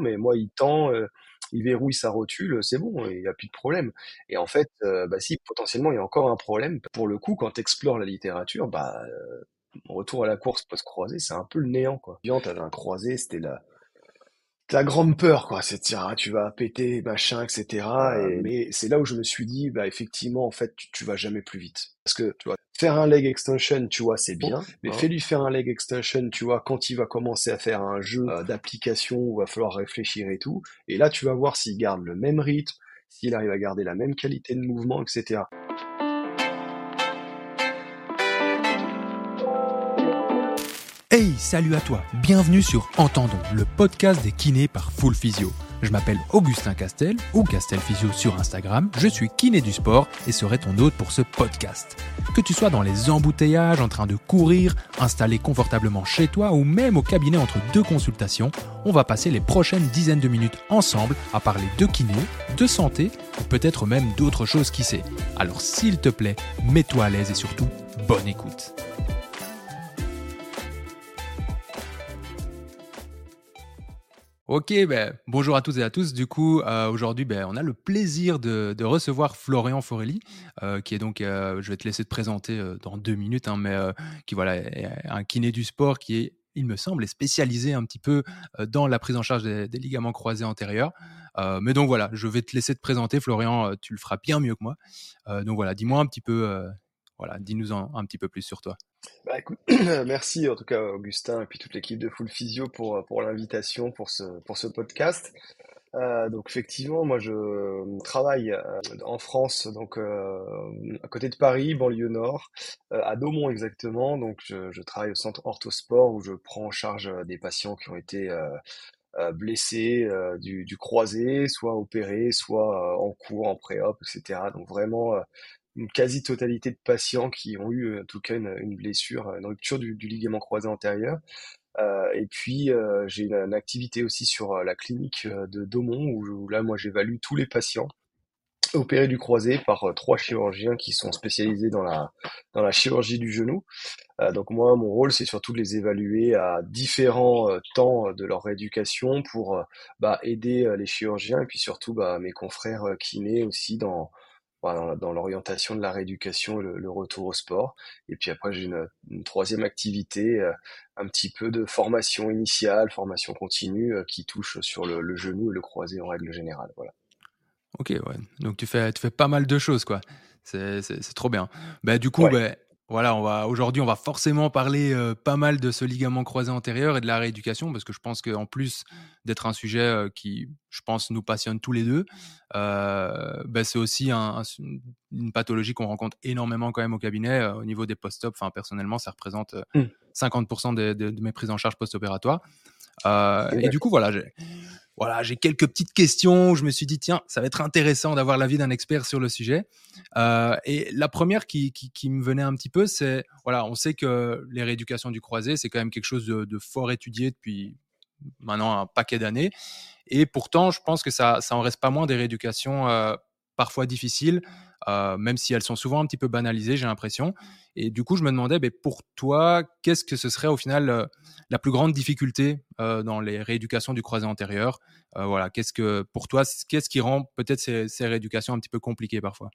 mais moi, il tend, heu, il verrouille sa rotule, c'est bon, il y a plus de problème et en fait, heu, bah si, potentiellement, il y a encore un problème. Pour le coup, quand tu explores la littérature, bah, retour à la course post-croisée, c'est un peu le néant, quoi. tu avais un croisé, c'était la la grande peur, quoi. C'est de dire, ah, tu vas péter, machin, etc. Et, mais c'est là où je me suis dit, bah, effectivement, en fait, tu, tu vas jamais plus vite. Parce que, tu vois, faire un leg extension, tu vois, c'est bien. Mais fais-lui faire un leg extension, tu vois, quand il va commencer à faire un jeu euh, d'application où il va falloir réfléchir et tout. Et là, tu vas voir s'il garde le même rythme, s'il arrive à garder la même qualité de mouvement, etc. Hey, salut à toi, bienvenue sur Entendons, le podcast des kinés par Full Physio. Je m'appelle Augustin Castel, ou Castel Physio sur Instagram, je suis kiné du sport et serai ton hôte pour ce podcast. Que tu sois dans les embouteillages, en train de courir, installé confortablement chez toi ou même au cabinet entre deux consultations, on va passer les prochaines dizaines de minutes ensemble à parler de kiné, de santé ou peut-être même d'autres choses qui sait. Alors s'il te plaît, mets-toi à l'aise et surtout, bonne écoute. Ok, ben, bonjour à tous et à tous. Du coup, euh, aujourd'hui, ben, on a le plaisir de, recevoir Florian Forelli, euh, qui est donc, euh, je vais te laisser te présenter dans deux minutes, hein, mais qui voilà, est un kiné du sport qui est, il me semble, est spécialisé un petit peu dans la prise en charge des ligaments croisés antérieurs. mais donc voilà, je vais te laisser te présenter, Florian, tu le feras bien mieux que moi. donc voilà, dis-moi un petit peu voilà, dis-nous un, petit peu plus sur toi. Bah merci en tout cas Augustin et puis toute l'équipe de Full Physio pour, pour l'invitation pour ce, pour ce podcast. Euh, donc effectivement, moi je travaille euh, en France, donc euh, à côté de Paris, banlieue nord, à Daumont exactement. Donc je, travaille au centre Orthosport où je prends en charge des patients qui ont été blessés du, du croisé, soit opérés, soit en cours, en pré-op, etc. Donc vraiment une quasi-totalité de patients qui ont eu en tout cas une, blessure, une rupture du, ligament croisé antérieur. Euh, et puis euh, j'ai une, activité aussi sur euh, la clinique de Daumont où, là moi j'évalue tous les patients opérés du croisé par trois chirurgiens qui sont spécialisés dans la chirurgie du genou. donc moi mon rôle c'est surtout de les évaluer à différents temps de leur rééducation pour bah, aider les chirurgiens et puis surtout bah, mes confrères kinés aussi dans dans, l'orientation de la rééducation, le, le, retour au sport. Et puis après, j'ai une, troisième activité, euh, un petit peu de formation initiale, formation continue, euh, qui touche sur le, genou et le croisé en règle générale. Voilà. Ok, ouais. Donc tu fais, tu fais pas mal de choses, quoi. C'est trop bien. Bah, du coup, bah, voilà, on va aujourd'hui, on va forcément parler euh, pas mal de ce ligament croisé antérieur et de la rééducation parce que je pense qu'en plus d'être un sujet euh, qui, je pense, nous passionne tous les deux, euh, bah, c'est aussi une pathologie qu'on rencontre énormément quand même au cabinet au niveau des post-op. Enfin, personnellement, ça représente 50% mmh. de, mes prises en charge post-opératoires. et du coup, voilà, j'ai voilà, j'ai quelques petites questions. je me suis dit, tiens, ça va être intéressant d'avoir l'avis d'un expert sur le sujet. Euh, et la première qui, qui, me venait un petit peu, c'est, voilà, on sait que les rééducations du croisé, c'est quand même quelque chose de, fort étudié depuis maintenant un paquet d'années. Et pourtant, je pense que ça, ça en reste pas moins des rééducations euh, parfois difficiles, même si elles sont souvent un petit peu banalisées, j'ai l'impression. Et du coup, je me demandais, pour toi, qu'est-ce que ce serait au final la plus grande difficulté dans les rééducations du croisé antérieur? Voilà, qu'est-ce que pour toi, qu'est-ce qui rend peut-être ces rééducations un petit peu compliquées parfois?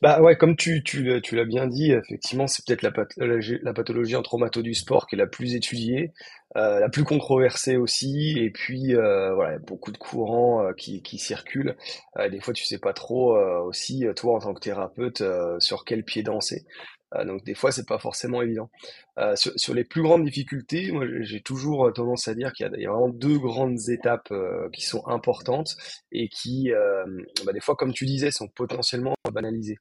Bah ouais, comme tu, tu, l'as bien dit, effectivement, c'est peut-être la, la, pathologie en traumato du sport qui est la plus étudiée, euh, la plus controversée aussi, et puis euh, voilà, beaucoup de courants euh, qui, qui circulent. des fois, tu sais pas trop aussi, toi en tant que thérapeute, sur quel pied danser. Donc des fois, c'est pas forcément évident. Sur, sur, les plus grandes difficultés, moi j'ai toujours tendance à dire qu'il y, y, a vraiment deux grandes étapes qui sont importantes et qui, bah, des fois, comme tu disais, sont potentiellement banalisées.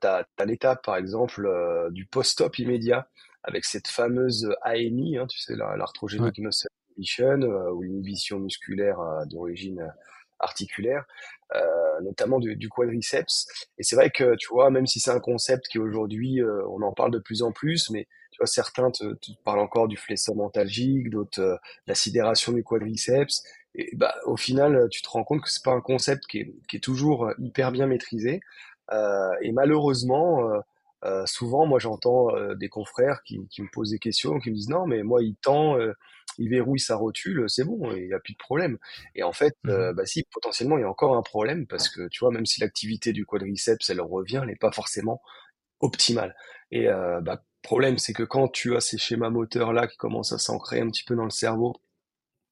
tu as, l'étape, par exemple, du post-op immédiat avec cette fameuse AMI, hein, tu sais, l'arthrogenic ouais. muscle inhibition, ou l'inhibition musculaire d'origine articulaire, euh, notamment du, quadriceps. Et c'est vrai que, tu vois, même si c'est un concept qui aujourd'hui, euh, on en parle de plus en plus, mais tu vois, certains te, parlent encore du fléchissement mentalgique, d'autres euh, la sidération du quadriceps. Et bah, au final, tu te rends compte que c'est pas un concept qui est, toujours hyper bien maîtrisé. Et malheureusement, souvent, moi, j'entends des confrères qui, qui, me posent des questions, qui me disent non, mais moi, il tend, il verrouille sa rotule, c'est bon, il n'y a plus de problème. Et en fait, Mmh bah si, potentiellement, il y a encore un problème parce que, tu vois, même si l'activité du quadriceps, elle revient, elle n'est pas forcément optimale. Et bah, problème, c'est que quand tu as ces schémas moteurs-là qui commencent à s'ancrer un petit peu dans le cerveau,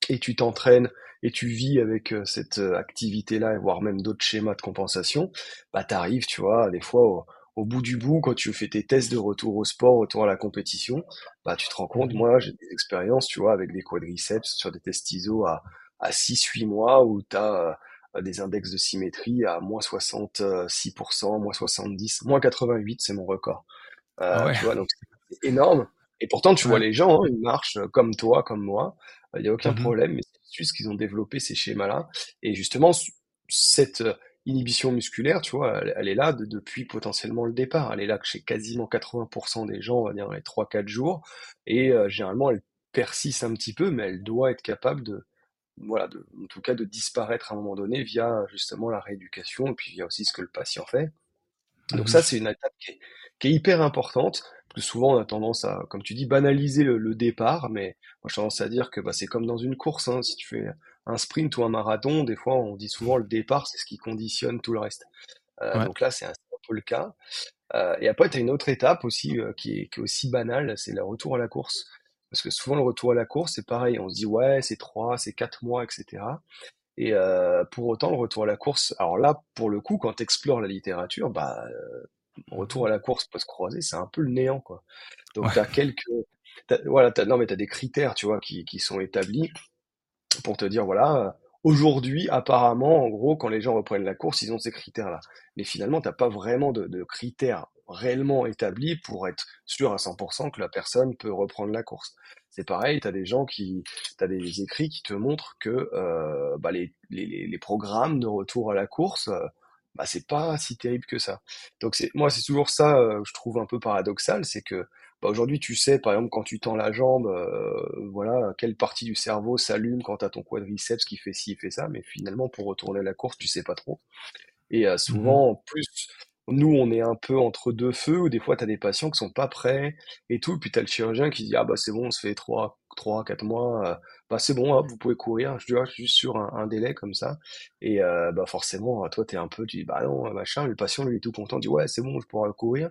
et tu t'entraînes et tu vis avec cette activité-là, voire même d'autres schémas de compensation, bah t'arrives, tu vois, des fois au, bout du bout, quand tu fais tes tests de retour au sport, retour à la compétition, bah tu te rends compte, Mmh moi j'ai des expériences, tu vois, avec des quadriceps sur des tests ISO à, à 6-8 mois où tu as des index de symétrie à moins 66%, moins 70, moins 88, c'est mon record. Ah Euh, ouais, tu vois, donc c'est énorme. Et pourtant, tu vois ouais. les gens, hein, ils marchent comme toi, comme moi. Il n'y a aucun Mmh problème, mais c'est juste qu'ils ont développé ces schémas-là. Et justement, cette euh, inhibition musculaire, tu vois, elle, elle est là de- depuis potentiellement le départ. Elle est là que chez quasiment 80% des gens, on va dire dans les 3-4 jours. Et euh, généralement, elle persiste un petit peu, mais elle doit être capable de, voilà, de, en tout cas, de disparaître à un moment donné via justement la rééducation et puis via aussi ce que le patient fait. Donc Mmh ça, c'est une étape qui est, qui est hyper importante, parce que souvent on a tendance à, comme tu dis, banaliser le, le départ, mais moi j'ai tendance à dire que bah, c'est comme dans une course, hein, si tu fais un sprint ou un marathon, des fois on dit souvent le départ, c'est ce qui conditionne tout le reste. Euh, Ouais. donc là, c'est un, peu le cas. Euh, et après, tu as une autre étape aussi euh, qui est, qui est aussi banale, c'est le retour à la course. Parce que souvent le retour à la course, c'est pareil, on se dit ouais, c'est trois, c'est quatre mois, etc. Et euh, pour autant, le retour à la course, alors là, pour le coup, quand tu explores la littérature, bah, retour à la course post-croisée, c'est un peu le néant, quoi. Donc, Ouais. tu as quelques, voilà, non, mais tu as des critères, tu vois, qui, qui sont établis pour te dire, voilà, euh, aujourd'hui, apparemment, en gros, quand les gens reprennent la course, ils ont ces critères-là. Mais finalement, t'as pas vraiment de, critères réellement établis pour être sûr à 100% que la personne peut reprendre la course. C'est pareil, t'as des gens qui, t'as des écrits qui te montrent que euh, bah, les, les, les les programmes de retour à la course, euh, bah, c'est pas si terrible que ça. Donc c'est, moi, c'est toujours ça, euh, je trouve un peu paradoxal, c'est que bah, aujourd'hui, tu sais, par exemple, quand tu tends la jambe, euh, voilà, quelle partie du cerveau s'allume quand tu as ton quadriceps qui fait ci, fait ça, mais finalement, pour retourner la course, tu sais pas trop. Et euh, Mmh souvent, en plus, nous, on est un peu entre deux feux, ou des fois, tu as des patients qui sont pas prêts et tout, puis tu as le chirurgien qui dit, ah bah c'est bon, on se fait trois, trois, quatre mois, euh, bah c'est bon, hop, vous pouvez courir, je dois juste sur un, un délai comme ça. Et euh, bah forcément, toi, tu es un peu, tu dis, bah non, machin, le patient, lui, est tout content, dit, ouais, c'est bon, je pourrai courir.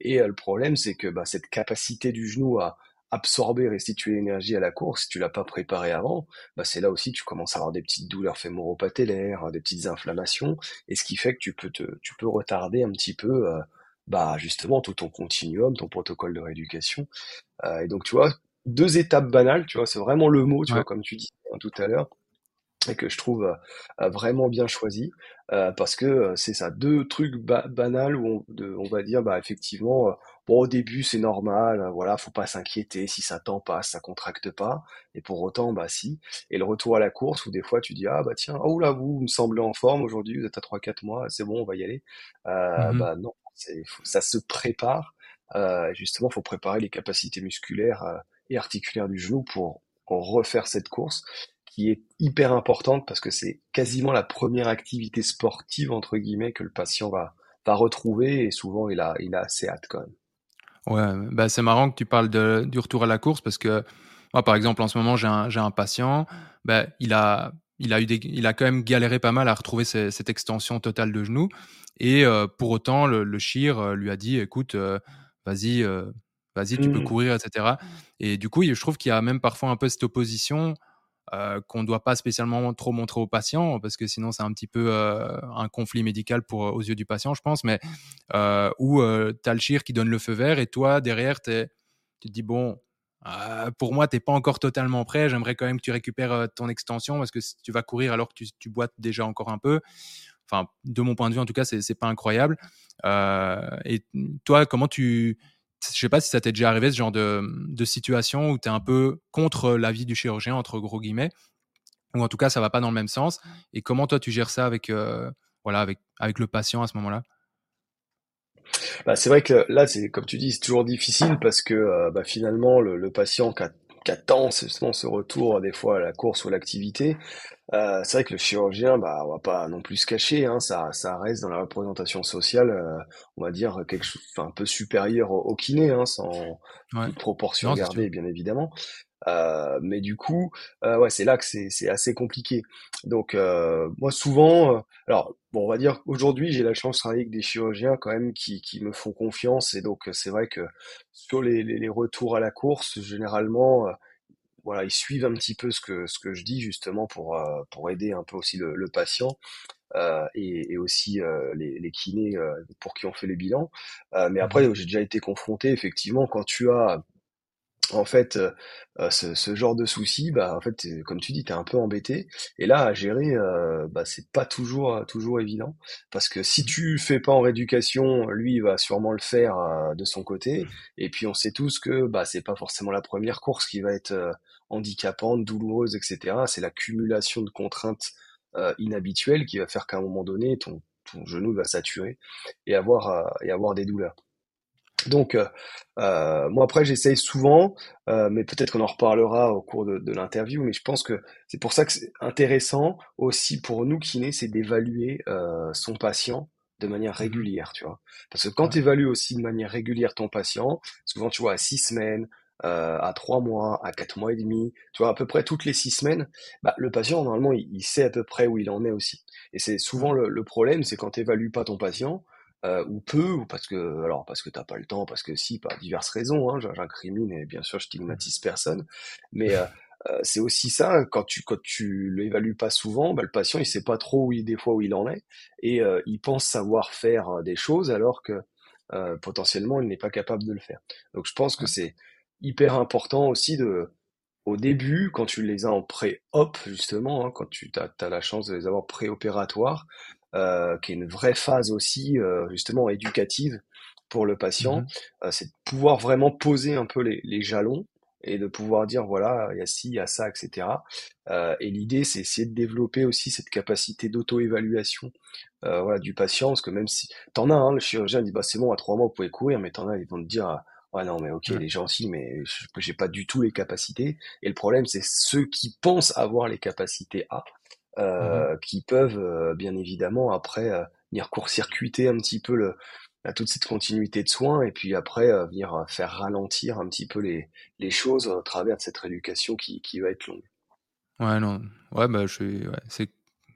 Et euh, le problème, c'est que bah, cette capacité du genou à absorber, restituer l'énergie à la course, si tu l'as pas préparé avant, bah, c'est là aussi tu commences à avoir des petites douleurs fémoro-patellaires, des petites inflammations, et ce qui fait que tu peux te, tu peux retarder un petit peu, euh, bah justement tout ton continuum, ton protocole de rééducation. Euh, et donc tu vois, deux étapes banales, tu vois, c'est vraiment le mot, tu Ouais. vois, comme tu dis hein, tout à l'heure et que je trouve euh, vraiment bien choisi euh, parce que euh, c'est ça deux trucs ba banals où on, de- on va dire bah effectivement bon au début c'est normal euh, voilà faut pas s'inquiéter si ça tend pas ça contracte pas et pour autant bah si et le retour à la course où des fois tu dis ah bah tiens oh là vous, vous me semblez en forme aujourd'hui vous êtes à trois quatre mois c'est bon on va y aller euh, Mmh bah non faut- ça se prépare euh, justement faut préparer les capacités musculaires et articulaires du genou pour refaire cette course qui est hyper importante parce que c'est quasiment la première activité sportive entre guillemets que le patient va, va retrouver et souvent il a, il a assez hâte quand même. Ouais, bah, c'est marrant que tu parles de du retour à la course parce que moi, par exemple, en ce moment, j'ai un un patient, bah, il a il a eu des il a quand même galéré pas mal à retrouver ce cette extension totale de genou et heu, pour autant, le le chir, heu, lui a dit: «Écoute, heu, vas-y, vas-y, tu peux Mmh, courir» et cetera et du coup, je trouve qu'il y a même parfois un peu cette opposition, heu, qu'on ne doit pas spécialement trop montrer au patient parce que sinon c'est un petit peu, heu, un conflit médical pour, aux yeux du patient, je pense, mais euh, où euh, tu as le chir qui donne le feu vert et toi, derrière, tu te dis, bon, euh, pour moi, tu n'es pas encore totalement prêt. J'aimerais quand même que tu récupères euh, ton extension parce que si tu vas courir alors que tu, tu boites déjà encore un peu. Enfin, de mon point de vue, en tout cas, c'est pas incroyable. Euh, et toi, comment tu. Je sais pas si ça t'est déjà arrivé, ce genre de, de situation où tu es un peu contre l'avis du chirurgien, entre gros guillemets, ou en tout cas, ça va pas dans le même sens. Et comment toi, tu gères ça avec, euh, voilà, avec, avec le patient à ce moment-là? Bah, c'est vrai que là, c'est comme tu dis, c'est toujours difficile parce que euh, bah, finalement, le, le patient qui, a- qui attend justement ce retour des fois à la course ou à l'activité, euh, c'est vrai que le chirurgien, bah, on va pas non plus se cacher, hein, ça, ça reste dans la représentation sociale, euh, on va dire quelque chose un peu supérieur au, au kiné, hein, sans Ouais. toute proportion Non, gardée, bien évidemment. Euh, mais du coup, euh, ouais, c'est là que c'est c'est assez compliqué. Donc euh, moi souvent, euh, alors bon, on va dire aujourd'hui j'ai la chance de travailler avec des chirurgiens quand même qui qui me font confiance et donc c'est vrai que sur les, les, les retours à la course, généralement, euh, voilà, ils suivent un petit peu ce que ce que je dis justement pour euh, pour aider un peu aussi le, le patient. Euh, et, et, aussi euh, les, les, kinés euh, pour qui on fait les bilans. mais Mmh après, j'ai déjà été confronté effectivement quand tu as en fait, heu ce ce genre de souci, bah, en fait, heu, comme tu dis, tu es un peu embêté. Et là, à gérer, bah, c'est pas toujours, toujours évident. Parce que si Mmh. tu fais pas en rééducation, lui, il va sûrement le faire, de son côté. Et puis on sait tous que, bah, c'est pas forcément la première course qui va être, handicapante, douloureuse et cetera. C'est l'accumulation de contraintes, heu, inhabituelles qui va faire qu'à un moment donné, ton ton genou va saturer et avoir, et avoir des douleurs. Donc, heu heu, moi après j'essaye souvent, heu, mais peut-être qu'on en reparlera au cours de de l'interview, mais je pense que c'est pour ça que c'est intéressant aussi pour nous kinés, c'est d'évaluer, son patient de manière Mmh régulière, tu vois? Parce que quand Ouais. tu évalues aussi de manière régulière ton patient, souvent tu vois à 6 semaines, à 3 mois, à 4 mois et demi, tu vois à peu près toutes les 6 semaines, bah, le patient normalement il il sait à peu près où il en est aussi. Et c'est souvent le le problème, c'est quand tu évalues pas ton patient, heu, ou peu, ou parce que alors parce que t'as pas le temps, parce que si, par diverses raisons, hein, j'in j'incrimine et bien sûr je stigmatise personne, mais heu heu, c'est aussi ça, quand tu quand tu l'évalues pas souvent, bah, le patient il sait pas trop où il des fois où il en est et il pense savoir faire, des choses alors que, potentiellement il n'est pas capable de le faire. Donc je pense que c'est hyper important aussi de au début, quand tu les as en pré-op justement, hein, quand tu as, as la chance de les avoir pré-opératoires, euh, qui est une vraie phase aussi euh, justement éducative pour le patient, Mmh euh, c'est de pouvoir vraiment poser un peu les, les jalons et de pouvoir dire voilà, il y a ci, il y a ça, etc. Euh, et l'idée, c'est essayer de développer aussi cette capacité d'auto-évaluation euh, voilà, du patient, parce que même si t'en as, hein, le chirurgien dit bah c'est bon, à trois mois vous pouvez courir, mais t'en as, ils vont te dire ouais non mais ok, Ouais. il est gentil, mais je- j'ai pas du tout les capacités. Et le problème, c'est ceux qui pensent avoir les capacités à, Mmh euh, qui peuvent euh, bien évidemment après euh, venir court-circuiter un petit peu le, la- toute cette continuité de soins et puis après euh, venir faire ralentir un petit peu les, les choses au travers de cette rééducation qui, qui va être longue. Ouais, non. Ouais, bah, je suis ouais,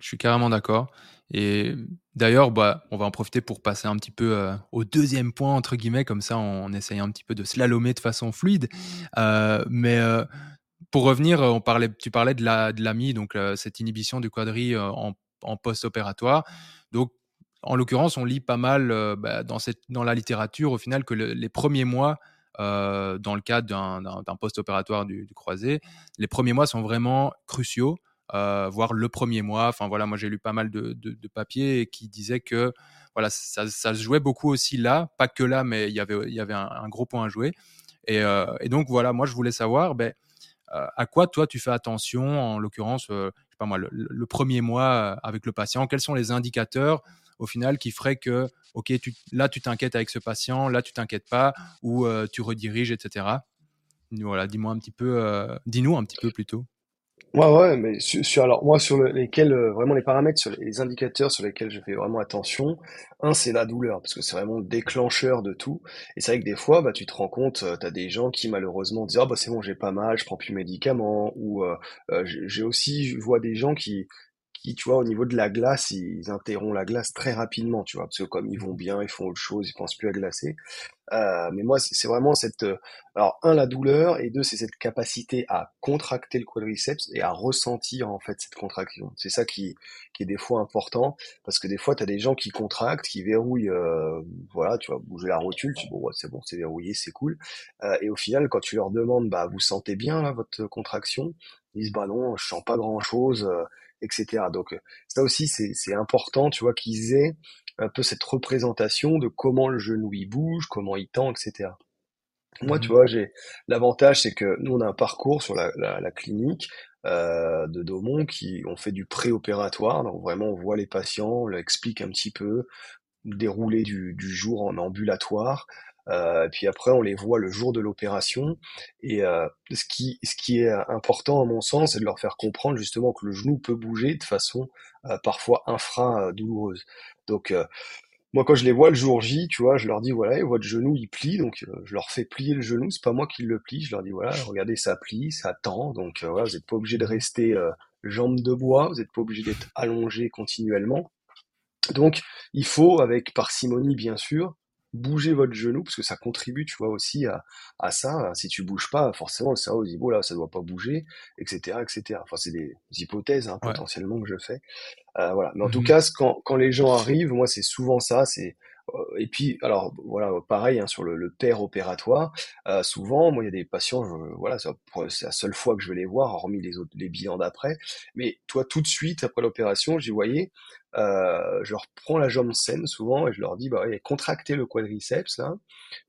je suis carrément d'accord et d'ailleurs, bah, on va en profiter pour passer un petit peu, au deuxième point entre guillemets, comme ça on essaye un petit peu de slalomer de façon fluide. Mais, pour revenir, heu, on parlait tu parlais de la de l'AMI, donc, heu, cette inhibition du quadri, heu, en post-opératoire. Donc, en l'occurrence, on lit pas mal, bah, dans cette dans la littérature au final que le les premiers mois, dans le cadre d'un post-opératoire du croisé, les premiers mois sont vraiment cruciaux, voire le premier mois. Enfin voilà, moi j'ai lu pas mal de, de, papiers qui disaient que voilà, ça, se jouait beaucoup aussi là, pas que là, mais il y avait, y avait un, gros point à jouer. Et, euh, donc voilà, moi je voulais savoir, ben, euh, à quoi toi tu fais attention, en l'occurrence, euh, je sais pas moi, le, premier mois avec le patient, quels sont les indicateurs au final qui feraient que, ok, là tu t'inquiètes avec ce patient, là tu t'inquiètes pas, ou euh, tu rediriges, etc. Voilà, dis-moi un petit peu, euh, dis-nous un petit peu plutôt. Ouais, ouais, mais sur, alors moi sur le- lesquels euh, vraiment les paramètres sur les, indicateurs sur lesquels je fais vraiment attention, un c'est la douleur parce que c'est vraiment le déclencheur de tout. Et c'est vrai que des fois, bah tu te rends compte, tu t'as des gens qui malheureusement disent ah bah c'est bon j'ai pas mal, je prends plus de médicaments ou euh, euh, j'ai j'ai aussi je vois des gens qui qui tu vois au niveau de la glace ils interrompent la glace très rapidement tu vois parce que comme ils vont bien ils font autre chose ils pensent plus à glacer euh, mais moi, c'est vraiment cette, euh, alors un la douleur et deux c'est cette capacité à contracter le quadriceps et à ressentir en fait cette contraction. C'est ça qui qui est des fois important parce que des fois tu as des gens qui contractent, qui verrouillent, euh, voilà, tu vas bouger la rotule, tu bon ouais, c'est bon, c'est verrouillé, c'est cool. Et au final, quand tu leur demandes bah vous sentez bien là votre contraction, ils disent bah non, je sens pas grand chose, etc. Donc euh, ça aussi c'est important, tu vois, qu'ils aient un peu cette représentation de comment le genou il bouge, comment il tend, etc. Moi, tu Mhm. vois, j'ai l'avantage, c'est que nous, on a un parcours sur la, la, la clinique euh, de Daumont qui on fait du préopératoire, donc vraiment on voit les patients, on leur explique un petit peu déroulé du, du jour en ambulatoire. Euh, puis après, on les voit le jour de l'opération. Et euh, ce qui, ce qui est important, à mon sens, c'est de leur faire comprendre justement que le genou peut bouger de façon euh, parfois infra douloureuse. Donc, euh, moi, quand je les vois le jour J, tu vois, je leur dis, voilà, votre genou, il plie, donc euh, je leur fais plier le genou, c'est pas moi qui le plie, je leur dis, voilà, regardez, ça plie, ça tend, donc euh, voilà, vous n'êtes pas obligé de rester euh, jambes de bois, vous n'êtes pas obligé d'être allongé continuellement. Donc, il faut, avec parcimonie, bien sûr, bouger votre genou parce que ça contribue, tu vois, aussi à, à ça. Si tu bouges pas, forcément, le cerveau dit, bon là, ça doit pas bouger, etc., etc. Enfin, c'est des hypothèses hein, potentiellement que je fais. Euh, voilà. Mais en tout mmh cas, quand, quand les gens arrivent, moi, c'est souvent ça. C'est et puis, alors voilà, pareil hein, sur le, le père opératoire. Euh, souvent, moi, il y a des patients, je, voilà, c'est la seule fois que je vais les voir, hormis les autres, les bilans d'après. Mais toi, tout de suite après l'opération, j'y voyais, euh, je leur prends la jambe saine souvent et je leur dis, bah, ouais, contractez le quadriceps là.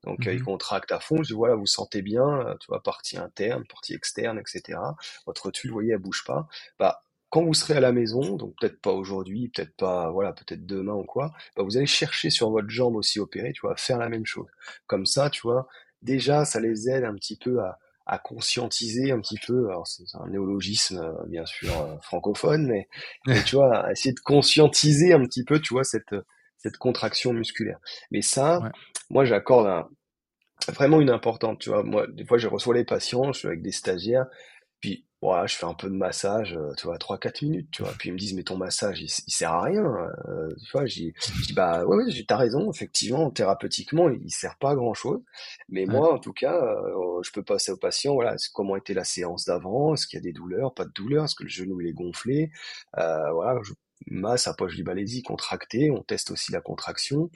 Donc ils mmh contractent à fond. Je dis, voilà, vous sentez bien, tu vois, partie interne, partie externe, etc. Votre tuile, vous voyez, elle bouge pas. Bah quand vous serez à la maison, donc peut-être pas aujourd'hui, peut-être pas, voilà, peut-être demain ou quoi, bah vous allez chercher sur votre jambe aussi opérée, tu vois, faire la même chose. Comme ça, tu vois, déjà, ça les aide un petit peu à, à conscientiser un petit peu, alors c'est un néologisme euh, bien sûr euh, francophone, mais, tu vois, à essayer de conscientiser un petit peu, tu vois, cette, cette contraction musculaire. Mais ça, moi j'accorde vraiment une importante, tu vois, moi des fois je reçois les patients, je suis avec des stagiaires, puis voilà, je fais un peu de massage, euh, tu vois, 3-4 minutes, tu vois. Puis ils me disent, mais ton massage, il, sert à rien. Euh, tu vois, j'ai dis, bah ouais, ouais t'as raison, effectivement, thérapeutiquement, il, sert pas à grand chose. Mais moi, en tout cas, euh, je peux passer au patient, voilà, comment était la séance d'avant, est-ce qu'il y a des douleurs, pas de douleurs, est-ce que le genou il est gonflé, voilà, je masse à poche du balaisie contracté, on teste aussi la contraction.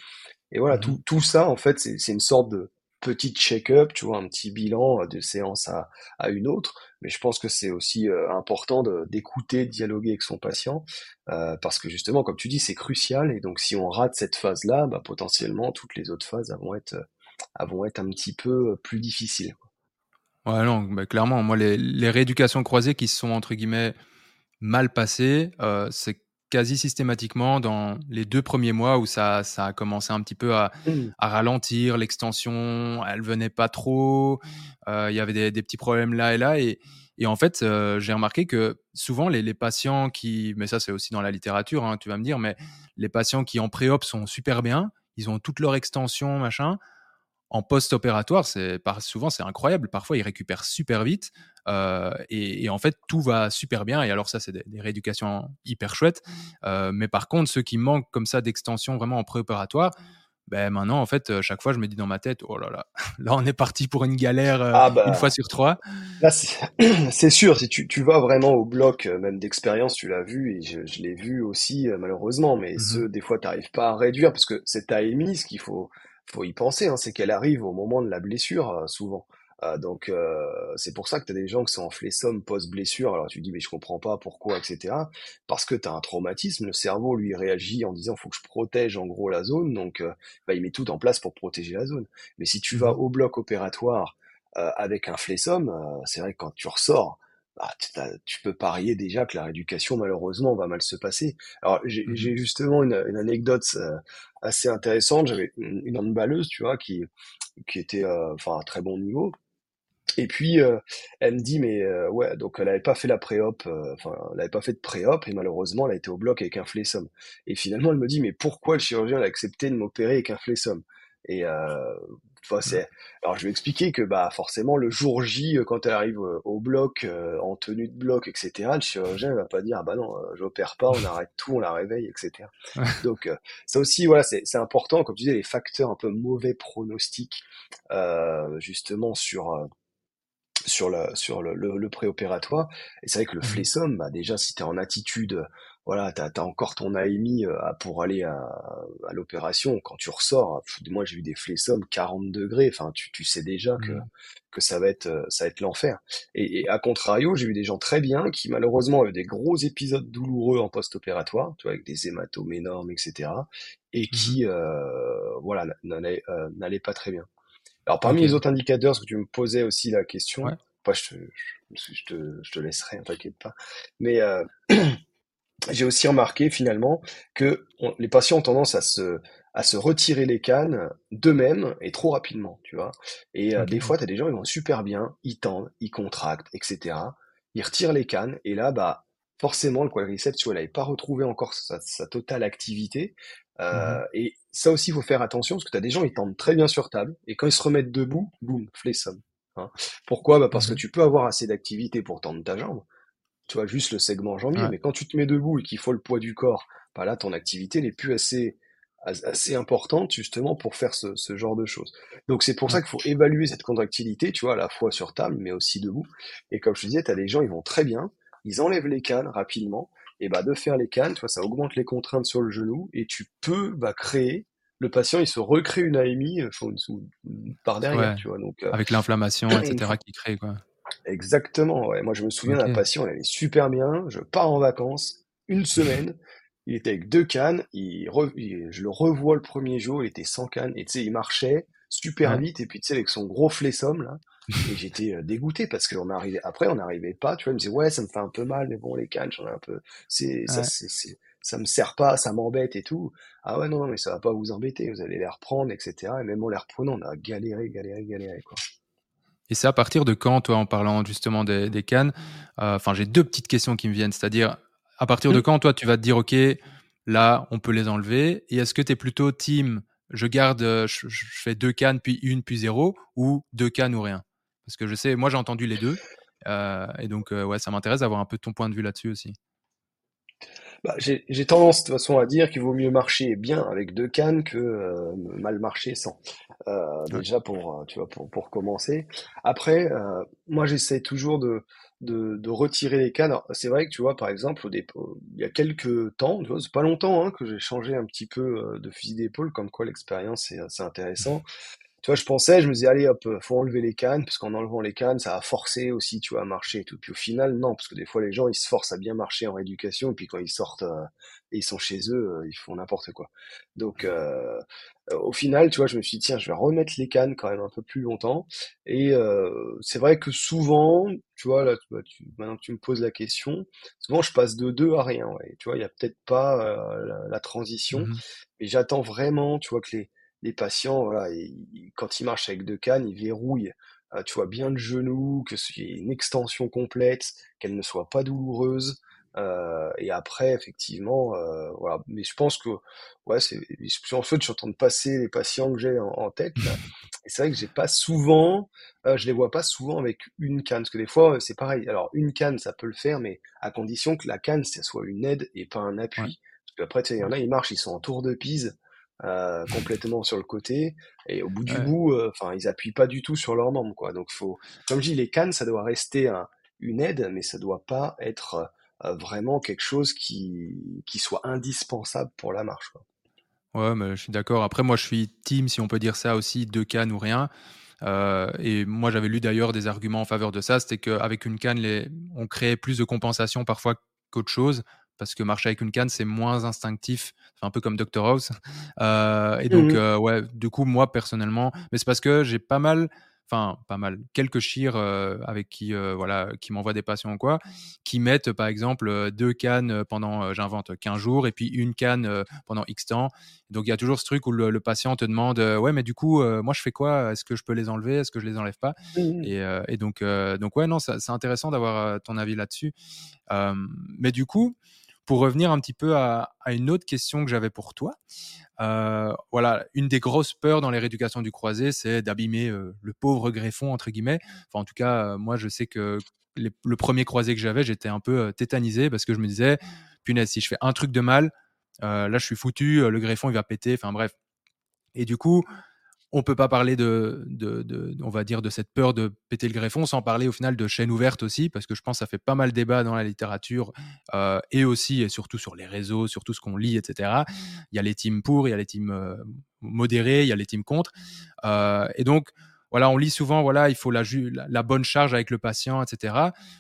Et voilà, mmh tout, tout ça, en fait, c'est une sorte de, petit check-up, tu vois, un petit bilan de séance à, une autre. Mais je pense que c'est aussi euh, important d'écouter, de, dialoguer avec son patient, euh, parce que justement, comme tu dis, c'est crucial. Et donc, si on rate cette phase-là, bah, potentiellement, toutes les autres phases vont être, un petit peu plus difficiles. Ouais, non, bah, clairement, moi, les, rééducations croisées qui se sont, entre guillemets, mal passées, euh, c'est quasi systématiquement dans les deux premiers mois où ça, ça a commencé un petit peu à, mmh. à ralentir, l'extension, elle venait pas trop, euh, il y avait des, des, petits problèmes là et là. Et, et en fait, euh, j'ai remarqué que souvent les, les, patients qui, mais ça c'est aussi dans la littérature, hein, tu vas me dire, mais les patients qui en pré-op sont super bien, ils ont toute leur extension, machin en post-opératoire, c'est souvent c'est incroyable. Parfois, ils récupèrent super vite euh, et, en fait tout va super bien. Et alors ça, c'est des, rééducations hyper chouettes. Euh, mais par contre, ceux qui manquent comme ça d'extension vraiment en préopératoire, ben maintenant en fait, euh, chaque fois, je me dis dans ma tête, oh là là, là on est parti pour une galère ah bah, une fois sur trois. Là, c'est sûr, si tu, tu, vas vraiment au bloc, même d'expérience, tu l'as vu et je, je l'ai vu aussi malheureusement. Mais mmh ceux des fois, tu n'arrives pas à réduire parce que c'est ta émise qu'il faut faut y penser, hein, c'est qu'elle arrive au moment de la blessure, euh, souvent. Euh, donc euh, c'est pour ça que tu as des gens qui sont en flessum post-blessure, alors tu dis mais je comprends pas pourquoi, etc. Parce que tu as un traumatisme, le cerveau lui réagit en disant faut que je protège en gros la zone, donc bah, il met tout en place pour protéger la zone. Mais si tu vas mmh au bloc opératoire avec un flessum, c'est vrai que quand tu ressors, bah, tu peux parier déjà que la rééducation malheureusement va mal se passer. Alors j'ai mmh justement une, une anecdote assez intéressante. J'avais une, une handballeuse, tu vois, qui qui était euh, enfin à très bon niveau. Et puis euh, elle me dit mais euh, ouais donc elle avait pas fait la pré-op, enfin elle avait pas fait de pré-op et malheureusement elle a été au bloc avec un flessum. Et finalement elle me dit mais pourquoi le chirurgien a accepté de m'opérer avec un flessum Et c'est... Alors je vais expliquer que bah forcément le jour J, quand elle arrive au bloc, en tenue de bloc, etc., le chirurgien va pas dire ah bah non, j'opère pas, on arrête tout, on la réveille, etc. Donc ça aussi voilà c'est, c'est important, comme tu disais, les facteurs un peu mauvais pronostics justement sur sur le sur le, le, préopératoire. Et c'est vrai que le mmh flessum, bah déjà si tu es en attitude voilà, tu as, encore ton AMI euh, pour aller à, à l'opération. Quand tu ressors, moi j'ai eu des flessums 40 degrés, enfin tu, tu sais déjà que, mmh. que ça va être, euh, ça va être l'enfer. Et, et, à contrario, j'ai eu des gens très bien qui malheureusement avaient des gros épisodes douloureux en post-opératoire, tu vois, avec des hématomes énormes, etc. Et mmh qui, euh, voilà, n'allaient euh, pas très bien. Alors parmi les autres indicateurs, ce que tu me posais aussi la question, ouais. je, te, je, te, je te laisserai, t'inquiète pas. Mais euh, j'ai aussi remarqué finalement que les patients ont tendance à se, à se retirer les cannes d'eux-mêmes et trop rapidement, tu vois. Et euh, des fois, tu as des gens, ils vont super bien, ils tendent, ils contractent, etc. Ils retirent les cannes, et là, bah, forcément, le quadriceps, tu vois, il n'avait pas retrouvé encore sa, totale activité. Euh, et ça aussi, il faut faire attention parce que tu as des gens, ils tendent très bien sur table et quand ils se remettent debout, boum, flessum. Hein. Pourquoi? Bah Parce que tu peux avoir assez d'activité pour tendre ta jambe, tu vois, juste le segment jambier, mais quand tu te mets debout et qu'il faut le poids du corps, bah là, ton activité n'est plus assez assez importante justement pour faire ce, ce genre de choses. Donc c'est pour ça qu'il faut évaluer cette contractilité, tu vois, à la fois sur table, mais aussi debout. Et comme je te disais, tu as des gens, ils vont très bien, ils enlèvent les cannes rapidement, et bah de faire les cannes, tu vois, ça augmente les contraintes sur le genou, et tu peux bah, créer, le patient, il se recrée une AMI euh, par derrière, tu vois. Donc, euh, Avec l'inflammation, etc., qui crée, quoi. Exactement, ouais. Moi, je me souviens d'un patient, il allait super bien, je pars en vacances, une semaine, il était avec deux cannes, il, je le revois le premier jour, il était sans canne, et tu sais, il marchait super vite, et puis tu sais, avec son gros flessom, là, et j'étais euh, dégoûté parce qu'on arrivait, après, on n'arrivait pas, tu vois, il me disait, ouais, ça me fait un peu mal, mais bon, les cannes, j'en ai un peu, c'est, ça, c'est, ça me sert pas, ça m'embête et tout. Ah ouais, non, mais ça va pas vous embêter, vous allez les reprendre, etc. Et même en les reprenant, on a galéré, galéré, galéré, quoi. Et c'est à partir de quand, toi, en parlant justement des, des cannes, euh, enfin, j'ai deux petites questions qui me viennent, c'est-à-dire, à partir de mmh. quand, toi, tu vas te dire, OK, là, on peut les enlever Et est-ce que tu es plutôt team, je garde, euh, je, fais deux cannes, puis une, puis zéro, ou deux cannes ou rien? Parce que je sais, moi, j'ai entendu les deux. Euh, et donc, euh, ouais, ça m'intéresse d'avoir un peu ton point de vue là-dessus aussi. Bah, j'ai tendance de toute façon à dire qu'il vaut mieux marcher bien avec deux cannes que mal marcher sans. Déjà pour tu vois pour pour commencer. Après, moi j'essaie toujours de de, retirer les cannes. C'est vrai que tu vois, par exemple, il y a quelques temps, tu vois, c'est pas longtemps hein, que j'ai changé un petit peu euh, de fusil d'épaule, comme quoi l'expérience est assez intéressant. Tu vois, je pensais, je me disais, allez hop, faut enlever les cannes, parce qu'en enlevant les cannes, ça va forcer aussi, tu vois, à marcher et tout. Puis au final, non, parce que des fois, les gens, ils se forcent à bien marcher en rééducation, et puis quand ils sortent euh, et ils sont chez eux, euh, ils font n'importe quoi. Donc, euh, au final, tu vois, je me suis dit, tiens, je vais remettre les cannes quand même un peu plus longtemps. Et c'est vrai que souvent, tu vois, là, maintenant que tu me poses la question, souvent, je passe de deux à rien. Ouais. Tu vois, il y a peut-être pas la, transition, mmh mais j'attends vraiment, tu vois, que les les patients, voilà, quand ils marchent avec deux cannes, ils verrouillent, euh, tu vois, bien le genou, que c'est une extension complète, qu'elle ne soit pas douloureuse. Euh, et après, effectivement, euh, voilà. Mais je pense que, ouais, c'est, en fait, je suis en train de passer les patients que j'ai en, tête. Et c'est vrai que j'ai pas souvent, je les vois pas souvent avec une canne, parce que des fois, c'est pareil. Alors, une canne, ça peut le faire, mais à condition que la canne, ça soit une aide et pas un appui. Parce qu'après, tu sais, il y en a, ils marchent, ils sont en tour de pise. Euh, complètement sur le côté. Et au bout du bout euh, enfin ils appuient pas du tout sur leurs membres quoi. Donc faut comme je dis les cannes ça doit rester une aide mais ça doit pas être euh, vraiment quelque chose qui qui soit indispensable pour la marche quoi. ouais mais je suis d'accord. Après moi je suis team si on peut dire ça aussi deux cannes ou rien. Et moi j'avais lu d'ailleurs des arguments en faveur de ça. C'était qu'avec une canne les... on créait plus de compensation parfois qu'autre chose parce que marcher avec une canne, c'est moins instinctif. C'est un peu comme Dr House. Euh, et donc, mmh euh, ouais, du coup, moi, personnellement, mais c'est parce que j'ai pas mal, enfin, pas mal, quelques chires euh, avec qui, voilà, qui m'envoient des patients ou quoi, qui mettent, par exemple, deux cannes pendant, j'invente, 15 jours et puis une canne pendant X temps. Donc, il y a toujours ce truc où le, patient te demande, ouais, mais du coup, moi, je fais quoi? Est-ce que je peux les enlever? Est-ce que je les enlève pas? Mmh et, donc, donc, ouais, non, c'est intéressant d'avoir ton avis là-dessus. mais du coup, pour revenir un petit peu à, une autre question que j'avais pour toi, euh, voilà, une des grosses peurs dans les rééducations du croisé, c'est d'abîmer euh, le pauvre greffon entre guillemets. Enfin, en tout cas, euh, moi, je sais que le premier croisé que j'avais, j'étais un peu tétanisé parce que je me disais, punaise, si je fais un truc de mal, là, je suis foutu, le greffon il va péter. Enfin bref. Et du coup, on peut pas parler de, de, on va dire, de cette peur de péter le greffon sans parler au final de chaîne ouverte aussi, parce que je pense que ça fait pas mal débat dans la littérature euh, et aussi et surtout sur les réseaux, sur tout ce qu'on lit, etc. Il y a les teams pour, il y a les teams euh, modérés, il y a les teams contre. Euh, et donc, voilà, on lit souvent, voilà, il faut la, la, bonne charge avec le patient, etc.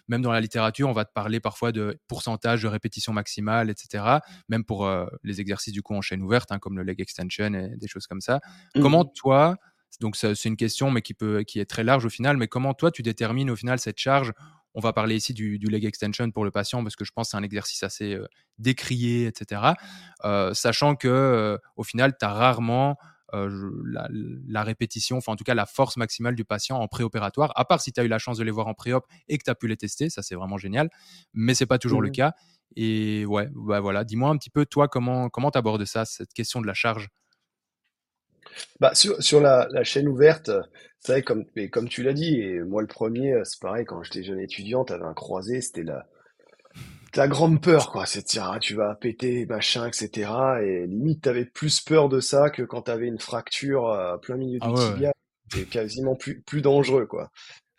Même dans la littérature, on va te parler parfois de pourcentage de répétition maximale, etc. Même pour euh, les exercices du coup en chaîne ouverte, hein, comme le leg extension et des choses comme ça. Mmh. Comment toi, donc c'est une question, mais qui peut, qui est très large au final, mais comment toi tu détermines au final cette charge? On va parler ici du, leg extension pour le patient parce que je pense que c'est un exercice assez euh, décrié, etc. Euh, sachant que au final, tu as rarement euh, la, répétition, enfin en tout cas la force maximale du patient en préopératoire, à part si tu as eu la chance de les voir en préop et que tu as pu les tester, ça c'est vraiment génial, mais c'est pas toujours le mmh. cas. Et ouais, bah voilà, dis-moi un petit peu, toi, comment comment tu abordes ça, cette question de la charge? Bah, sur, sur la, la chaîne ouverte, c'est vrai, comme, comme tu l'as dit, et moi le premier, c'est pareil, quand j'étais jeune étudiant, t'avais un croisé, c'était la, la grande peur, quoi. C'est de dire, ah, tu vas péter, machin, etc. Et limite, t'avais plus peur de ça que quand t'avais une fracture à plein milieu Ah du ouais. tibia. C'est quasiment plus, plus dangereux, quoi.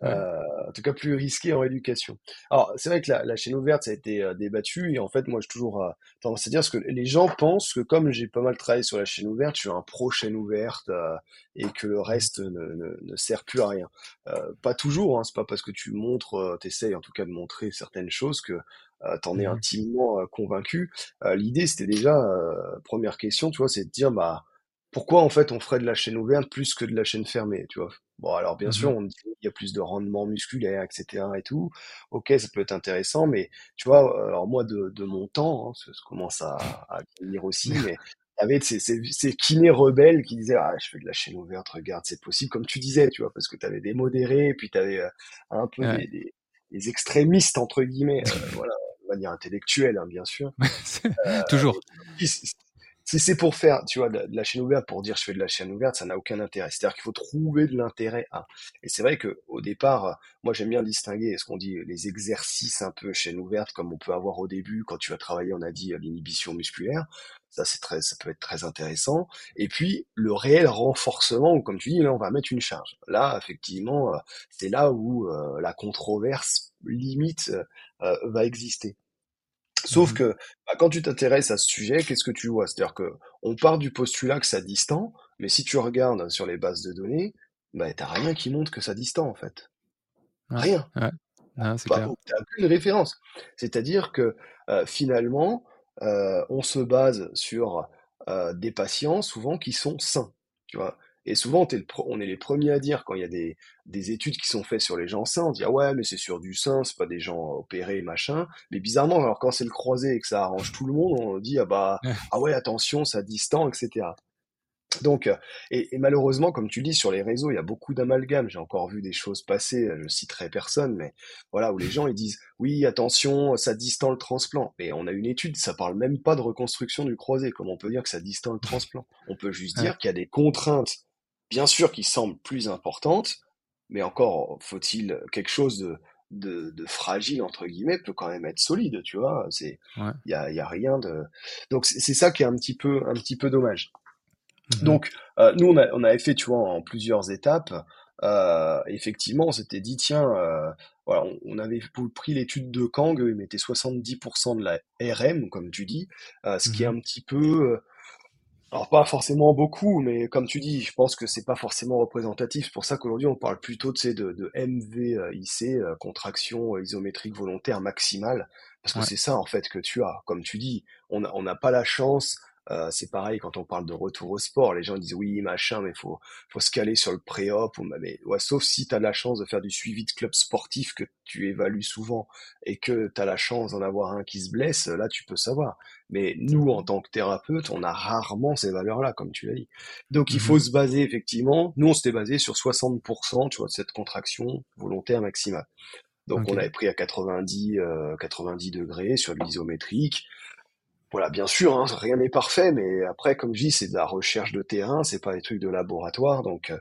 Ouais. Euh, en tout cas, plus risqué en éducation. Alors, c'est vrai que la, la chaîne ouverte, ça a été euh, débattu, et en fait, moi, j'ai toujours euh, tendance à dire, parce que les gens pensent que comme j'ai pas mal travaillé sur la chaîne ouverte, je suis un pro chaîne ouverte, euh, et que le Mmh. reste ne, ne, ne sert plus à rien. Euh, pas toujours, hein, c'est pas parce que tu montres, euh, t'essayes en tout cas de montrer certaines choses que euh, t'en es Mmh intimement euh, convaincu. Euh, l'idée, c'était déjà, euh, première question, tu vois, c'est de dire, bah, pourquoi en fait on ferait de la chaîne ouverte plus que de la chaîne fermée, tu vois? Bon, alors bien sûr, Mmh on dit il y a plus de rendement musculaire, etc. et tout. Ok, ça peut être intéressant, mais tu vois, euh, alors moi de, de mon temps, hein, ça, ça commence à, à vieillir aussi, mais il y avait ces, ces, ces kinés rebelles qui disaient ah je fais de la chaîne ouverte, regarde c'est possible, comme tu disais, tu vois, parce que tu avais des modérés, puis tu avais un peu Ouais. des, des, des extrémistes entre guillemets, euh, voilà, de manière intellectuelle, hein, bien sûr. Toujours. Et si c'est pour faire, tu vois, de la, chaîne ouverte pour dire je fais de la chaîne ouverte, ça n'a aucun intérêt. C'est-à-dire qu'il faut trouver de l'intérêt à. Et c'est vrai que au départ, euh, moi j'aime bien distinguer ce qu'on dit les exercices un peu chaîne ouverte comme on peut avoir au début quand tu vas travailler, on a dit euh, l'inhibition musculaire. Ça ça peut être très intéressant. Et puis le réel renforcement où comme tu dis là on va mettre une charge. Là effectivement, euh, c'est là où euh, la controverse limite euh, euh, va exister. Sauf Mmh que bah, quand tu t'intéresses à ce sujet, qu'est-ce que tu vois? C'est-à-dire que on part du postulat que ça distend, mais si tu regardes sur les bases de données, bah, t'as rien qui montre que ça distend en fait. Ouais, Rien. ouais. Clair. t'as aucune référence. C'est-à-dire que euh, finalement, euh, on se base sur euh, des patients souvent qui sont sains, tu vois? Et souvent, le on est les premiers à dire quand il y a des, des études qui sont faites sur les gens sains, on dit ah ouais, mais c'est sur du sein, c'est pas des gens opérés, machin. Mais bizarrement, alors quand c'est le croisé et que ça arrange tout le monde, on dit ah bah ah ouais, attention, ça distend, etc. Donc, euh, et, et malheureusement, comme tu dis, sur les réseaux, il y a beaucoup d'amalgames. J'ai encore vu des choses passer, euh, je citerai personne, mais voilà, où les gens ils disent oui, attention, ça distend le transplant. Mais on a une étude, ça parle même pas de reconstruction du croisé. Comment on peut dire que ça distend le transplant? On peut juste dire qu'il y a des contraintes, bien sûr, qui semblent plus importantes, mais encore faut-il quelque chose de, de, de fragile entre guillemets peut quand même être solide, tu vois. C'est, Ouais. il y a, il y a rien de. Donc c'est ça qui est un petit peu, un petit peu dommage. Mmh Donc, euh, nous, on, a, on avait fait, tu vois, en plusieurs étapes. Euh, effectivement, on s'était dit, tiens, euh, voilà, on, on avait pris l'étude de Kang, eux, ils mettaient 70% de la RM, comme tu dis, euh, ce qui est Mmh un petit peu, alors pas forcément beaucoup, mais comme tu dis, je pense que c'est pas forcément représentatif. C'est pour ça qu'aujourd'hui, on parle plutôt, tu sais, de, de MVIC, euh, contraction euh, isométrique volontaire maximale, parce que Ouais. c'est ça, en fait, que tu as. Comme tu dis, on n'a on n'a pas la chance euh, c'est pareil quand on parle de retour au sport, les gens disent oui, machin, mais faut, faut se caler sur le pré-op. ou- Mais, ouais, sauf si tu as la chance de faire du suivi de club sportif que tu évalues souvent et que tu as la chance d'en avoir un qui se blesse, là tu peux savoir. Mais nous, en tant que thérapeute, on a rarement ces valeurs-là, comme tu l'as dit. Donc il faut Mmh se baser effectivement, nous on s'était basé sur 60%, tu vois, de cette contraction volontaire maximale. Donc on avait pris à 90, euh, 90 degrés sur de l'isométrique. Voilà, bien sûr, hein, rien n'est parfait, mais après, comme je dis, c'est de la recherche de terrain, c'est pas des trucs de laboratoire, donc euh,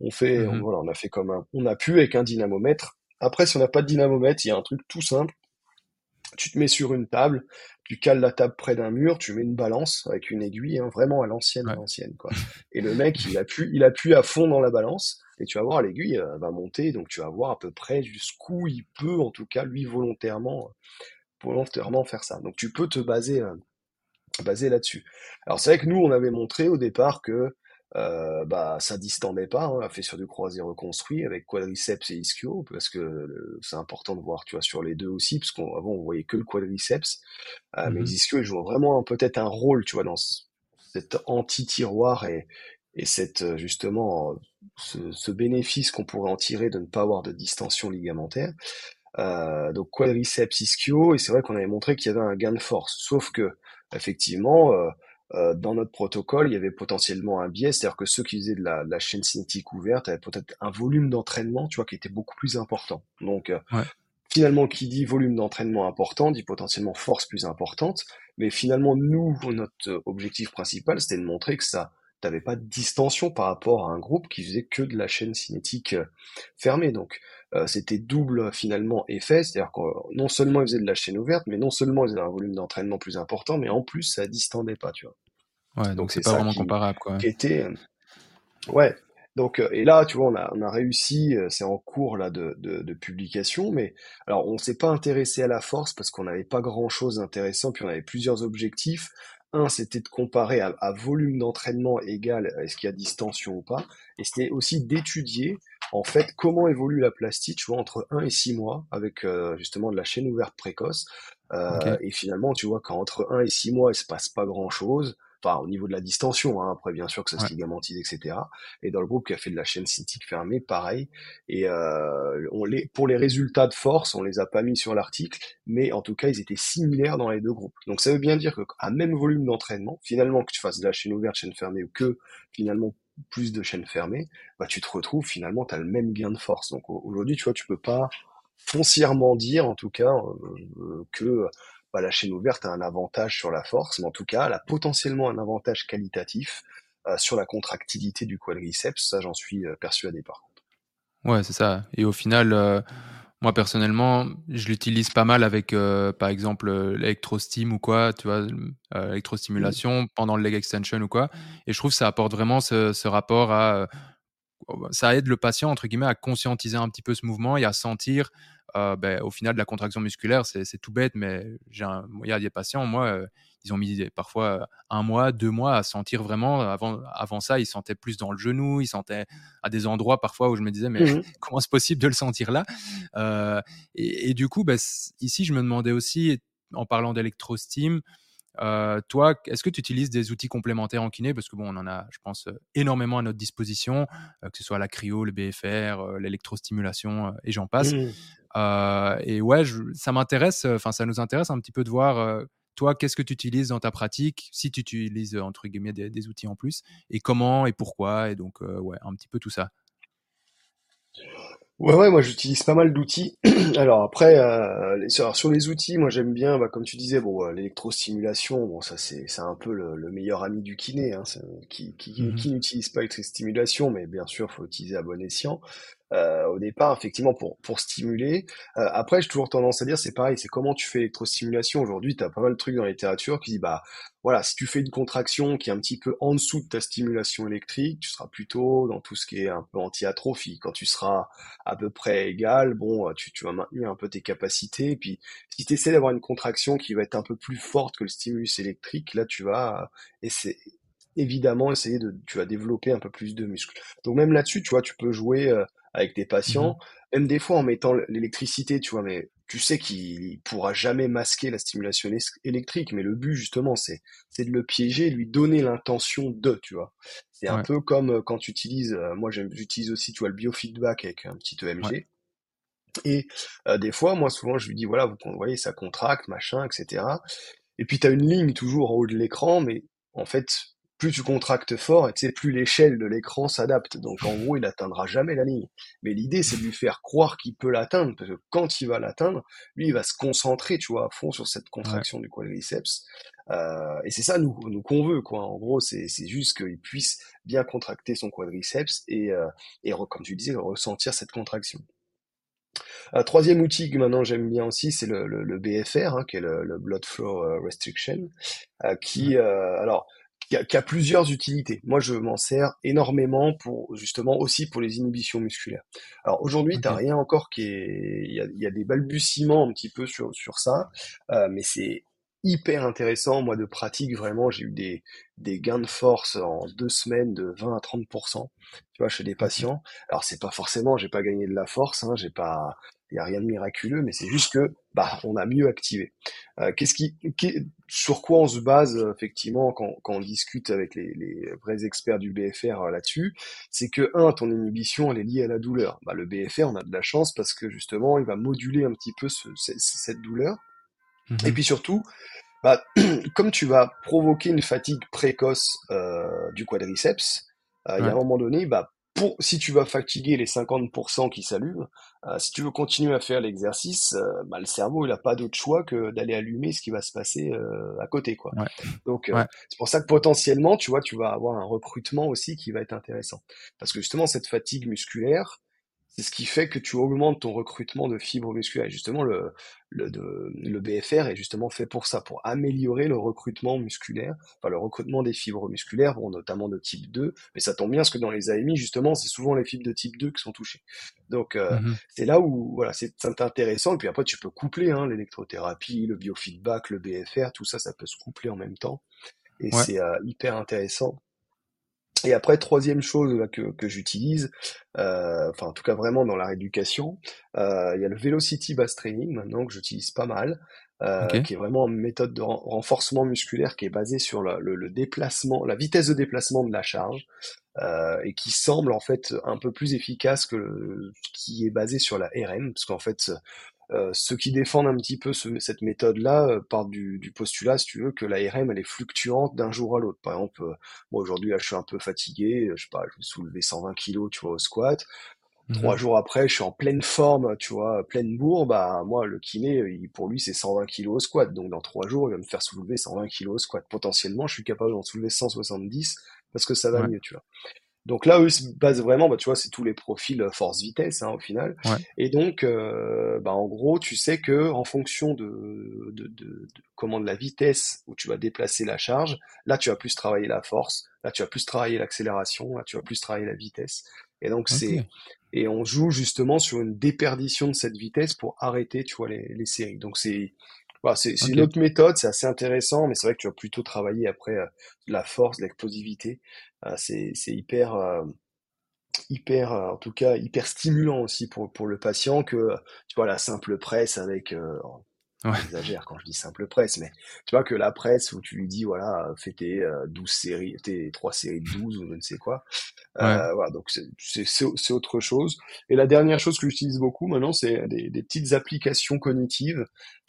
on fait, on, Mmh voilà, on a fait comme un, on a pu avec un dynamomètre. Après, si on n'a pas de dynamomètre, il y a un truc tout simple. Tu te mets sur une table, tu cales la table près d'un mur, tu mets une balance avec une aiguille, hein, vraiment à l'ancienne, à l'ancienne, quoi. Et le mec, il appuie, il appuie à fond dans la balance, et tu vas voir, l'aiguille euh, va monter, donc tu vas voir à peu près jusqu'où il peut, en tout cas, lui, volontairement, volontairement faire ça. Donc tu peux te baser, euh, baser là-dessus. Alors c'est vrai que nous, on avait montré au départ que euh, bah ça distendait pas, hein, on l'a fait sur du croisé reconstruit avec quadriceps et ischio, parce que c'est important de voir, tu vois, sur les deux aussi, parce qu'avant on voyait que le quadriceps, euh, mais Mmh les ischios ils jouent vraiment peut-être un rôle, tu vois, dans ce- cet anti-tiroir et, et cette euh, justement ce, ce bénéfice qu'on pourrait en tirer de ne pas avoir de distension ligamentaire. Euh, donc quadriceps ischio, et c'est vrai qu'on avait montré qu'il y avait un gain de force. Sauf que, effectivement, euh, euh, dans notre protocole, il y avait potentiellement un biais, c'est-à-dire que ceux qui faisaient de la, de la chaîne cinétique ouverte avaient peut-être un volume d'entraînement, tu vois, qui était beaucoup plus important. Donc, euh, Ouais. finalement, qui dit volume d'entraînement important, dit potentiellement force plus importante. Mais finalement, nous, notre objectif principal, c'était de montrer que ça t'avais pas de distension par rapport à un groupe qui faisait que de la chaîne cinétique euh, fermée. Donc euh, c'était double finalement effet, c'est-à-dire que non seulement ils faisaient de la chaîne ouverte, mais non seulement ils avaient un volume d'entraînement plus important, mais en plus ça distendait pas, tu vois. Ouais, donc c'est pas vraiment comparable, quoi. Qui était, euh, ouais, donc, et là, tu vois, on a, on a réussi, c'est en cours là de, de, de, publication, mais alors on s'est pas intéressé à la force parce qu'on n'avait pas grand chose d'intéressant, puis on avait plusieurs objectifs. Un, c'était de comparer à, volume d'entraînement égal, est-ce qu'il y a distension ou pas, et c'était aussi d'étudier en fait comment évolue la plastique, tu vois, entre 1 et 6 mois, avec euh, justement de la chaîne ouverte précoce. Euh, Et finalement, tu vois, quand entre 1 et 6 mois, il se passe pas grand-chose, enfin au niveau de la distension, hein, après bien sûr que ça se ligamentise, etc. Et dans le groupe qui a fait de la chaîne cinétique fermée, pareil. Et euh, on les, pour les résultats de force, on les a pas mis sur l'article, mais en tout cas ils étaient similaires dans les deux groupes. Donc ça veut bien dire que à même volume d'entraînement, finalement que tu fasses de la chaîne ouverte, chaîne fermée, ou que finalement plus de chaînes fermées, bah tu te retrouves finalement tu as le même gain de force. Donc aujourd'hui tu vois tu peux pas foncièrement dire en tout cas euh, que bah, la chaîne ouverte a un avantage sur la force, mais en tout cas, elle a potentiellement un avantage qualitatif euh, sur la contractilité du quadriceps. Ça, j'en suis euh, persuadé par contre. Ouais, c'est ça. Et au final, euh, moi personnellement, je l'utilise pas mal avec, par exemple, l'électrosteam ou quoi, tu vois, l'électrostimulation mmh. pendant le leg extension ou quoi. Et je trouve que ça apporte vraiment ce, ce rapport à ça aide le patient entre guillemets à conscientiser un petit peu ce mouvement et à sentir euh, ben, au final, de la contraction musculaire, c'est tout bête, mais il y a des patients, moi, euh, ils ont mis parfois un mois, deux mois à sentir vraiment. Avant, avant ça, ils sentaient plus dans le genou, ils sentaient à des endroits parfois où je me disais, mais mmh comment c'est possible de le sentir là? Euh, et, du coup, ben, ici, je me demandais aussi, en parlant d'électrosteam, euh, toi, est-ce que tu utilises des outils complémentaires en kiné? Parce que bon, on en a, je pense, énormément à notre disposition, que ce soit la cryo, le BFR, l'électrostimulation et j'en passe. Mmh. Euh, et ouais, ça m'intéresse, enfin, ça nous intéresse un petit peu de voir, euh, toi, qu'est-ce que tu utilises dans ta pratique, si tu utilises, entre guillemets, des, outils en plus, et comment et pourquoi, et donc, euh, ouais, un petit peu tout ça. Ouais, ouais, moi j'utilise pas mal d'outils. Alors après, euh, sur, les outils, moi j'aime bien, bah, comme tu disais, bon, l'électrostimulation, bon, ça c'est c'est un peu le, meilleur ami du kiné, hein, qui, qui, mmh qui n'utilise pas l'électrostimulation, mais bien sûr, faut utiliser à bon escient. Euh, au départ, effectivement, pour, pour stimuler. Euh, après, j'ai toujours tendance à dire, c'est pareil, c'est comment tu fais l'électrostimulation. Aujourd'hui, tu as pas mal de trucs dans la littérature qui disent, bah voilà, si tu fais une contraction qui est un petit peu en dessous de ta stimulation électrique, tu seras plutôt dans tout ce qui est un peu anti-atrophie. Quand tu seras à peu près égal, bon, tu, tu vas maintenir un peu tes capacités. Puis, si tu essaies d'avoir une contraction qui va être un peu plus forte que le stimulus électrique, là, tu vas essayer évidemment essayer de tu vas développer un peu plus de muscles. Donc même là-dessus, tu vois, tu peux jouer euh, avec tes patients, mmh même des fois en mettant l'électricité, tu vois, mais tu sais qu'il pourra jamais masquer la stimulation électrique, mais le but justement, c'est c'est de le piéger, lui donner l'intention de, tu vois. C'est un peu comme euh, quand tu utilises, euh, moi j'utilise aussi, tu vois, le biofeedback avec un petit EMG. Et euh, des fois, moi souvent, je lui dis, voilà, vous voyez, ça contracte, machin, etc. Et puis tu as une ligne toujours en haut de l'écran, mais en fait, plus tu contractes fort, et plus l'échelle de l'écran s'adapte. Donc en gros, il atteindra jamais la ligne. Mais l'idée, c'est de lui faire croire qu'il peut l'atteindre, parce que quand il va l'atteindre, lui, il va se concentrer, tu vois, à fond sur cette contraction du quadriceps. Euh, et c'est ça nous, nous qu'on veut, quoi. En gros, c'est juste qu'il puisse bien contracter son quadriceps et, euh, et comme tu disais, ressentir cette contraction. Un troisième outil que maintenant j'aime bien aussi, c'est le, le, BFR, hein, qui est le, Blood Flow euh, Restriction, euh, qui, euh, alors, qui a, plusieurs utilités. Moi, je m'en sers énormément pour justement aussi pour les inhibitions musculaires. Alors aujourd'hui, t'as rien encore qui est, il y a, y a, des balbutiements un petit peu sur sur ça, euh, mais c'est hyper intéressant. Moi, de pratique, vraiment, j'ai eu des, des gains de force en deux semaines de 20 à 30%, tu vois, chez des patients. Alors, c'est pas forcément, j'ai pas gagné de la force, hein, j'ai pas, il n'y a rien de miraculeux, mais c'est juste que bah on a mieux activé. Euh, qu'est-ce qui, sur quoi on se base effectivement quand, quand on discute avec les, les vrais experts du BFR euh, là-dessus? C'est que un, ton inhibition elle est liée à la douleur. Bah, le BFR, on a de la chance parce que justement il va moduler un petit peu ce, cette douleur. Mmh Et puis surtout, bah, comme tu vas provoquer une fatigue précoce euh, du quadriceps, euh, il y a un moment donné, bah pour, si tu vas fatiguer les 50% qui s'allument, euh, si tu veux continuer à faire l'exercice, euh, bah, le cerveau, il n'a pas d'autre choix que d'aller allumer ce qui va se passer euh, à côté, quoi. Donc, c'est pour ça que potentiellement, tu vois, tu vas avoir un recrutement aussi qui va être intéressant. Parce que justement, cette fatigue musculaire, c'est ce qui fait que tu augmentes ton recrutement de fibres musculaires. Et justement, le, le, le BFR est justement fait pour ça, pour améliorer le recrutement musculaire, enfin le recrutement des fibres musculaires, bon, notamment de type 2. Mais ça tombe bien parce que dans les AMI, justement, c'est souvent les fibres de type 2 qui sont touchées. Donc euh, mmh c'est là où voilà, c'est intéressant. Et puis après, tu peux coupler hein, l'électrothérapie, le biofeedback, le BFR, tout ça, ça peut se coupler en même temps. Et c'est euh, hyper intéressant. Et après, troisième chose là, que, que j'utilise, euh, enfin en tout cas vraiment dans la rééducation, euh, il y a le Velocity Bass Training maintenant que j'utilise pas mal, euh, qui est vraiment une méthode de renforcement musculaire qui est basée sur le, le, déplacement, la vitesse de déplacement de la charge, et qui semble en fait un peu plus efficace que le, qui est basé sur la RM, parce qu'en fait euh, ceux qui défendent un petit peu cette méthode-là euh, partent du, postulat, si tu veux, que l'ARM elle est fluctuante d'un jour à l'autre. Par exemple, euh, moi aujourd'hui là je suis un peu fatigué, je sais pas, je vais soulever 120 kilos, tu vois, au squat. Trois mhm. jours après, je suis en pleine forme, tu vois, pleine bourre, bah moi le kiné, pour lui c'est 120 kilos au squat. Donc dans trois jours, il va me faire soulever 120 kilos au squat. Potentiellement, je suis capable d'en soulever 170 parce que ça va mieux, tu vois. Donc là, eux se basent vraiment, bah, tu vois, c'est tous les profils euh, force-vitesse hein, au final. Et donc, euh, bah, en gros, tu sais que en fonction de, de, de, comment de la vitesse où tu vas déplacer la charge, là tu vas plus travailler la force, là tu vas plus travailler l'accélération, là tu vas plus travailler la vitesse. Et donc c'est et on joue justement sur une déperdition de cette vitesse pour arrêter, tu vois, les, les séries. Donc c'est voilà, c'est une autre méthode, c'est assez intéressant, mais c'est vrai que tu vas plutôt travailler après euh, la force, l'explosivité. Euh, c'est hyper, euh, hyper, en tout cas, hyper stimulant aussi pour, pour le patient que, tu vois, la simple presse avec, Ouais. J'exagère quand je dis simple presse, mais tu vois que la presse où tu lui dis voilà fais tes 12 séries, tes trois séries de 12 ou je ne sais quoi. Euh, voilà, donc c'est autre chose. Et la dernière chose que j'utilise beaucoup maintenant, c'est des, des, petites applications cognitives,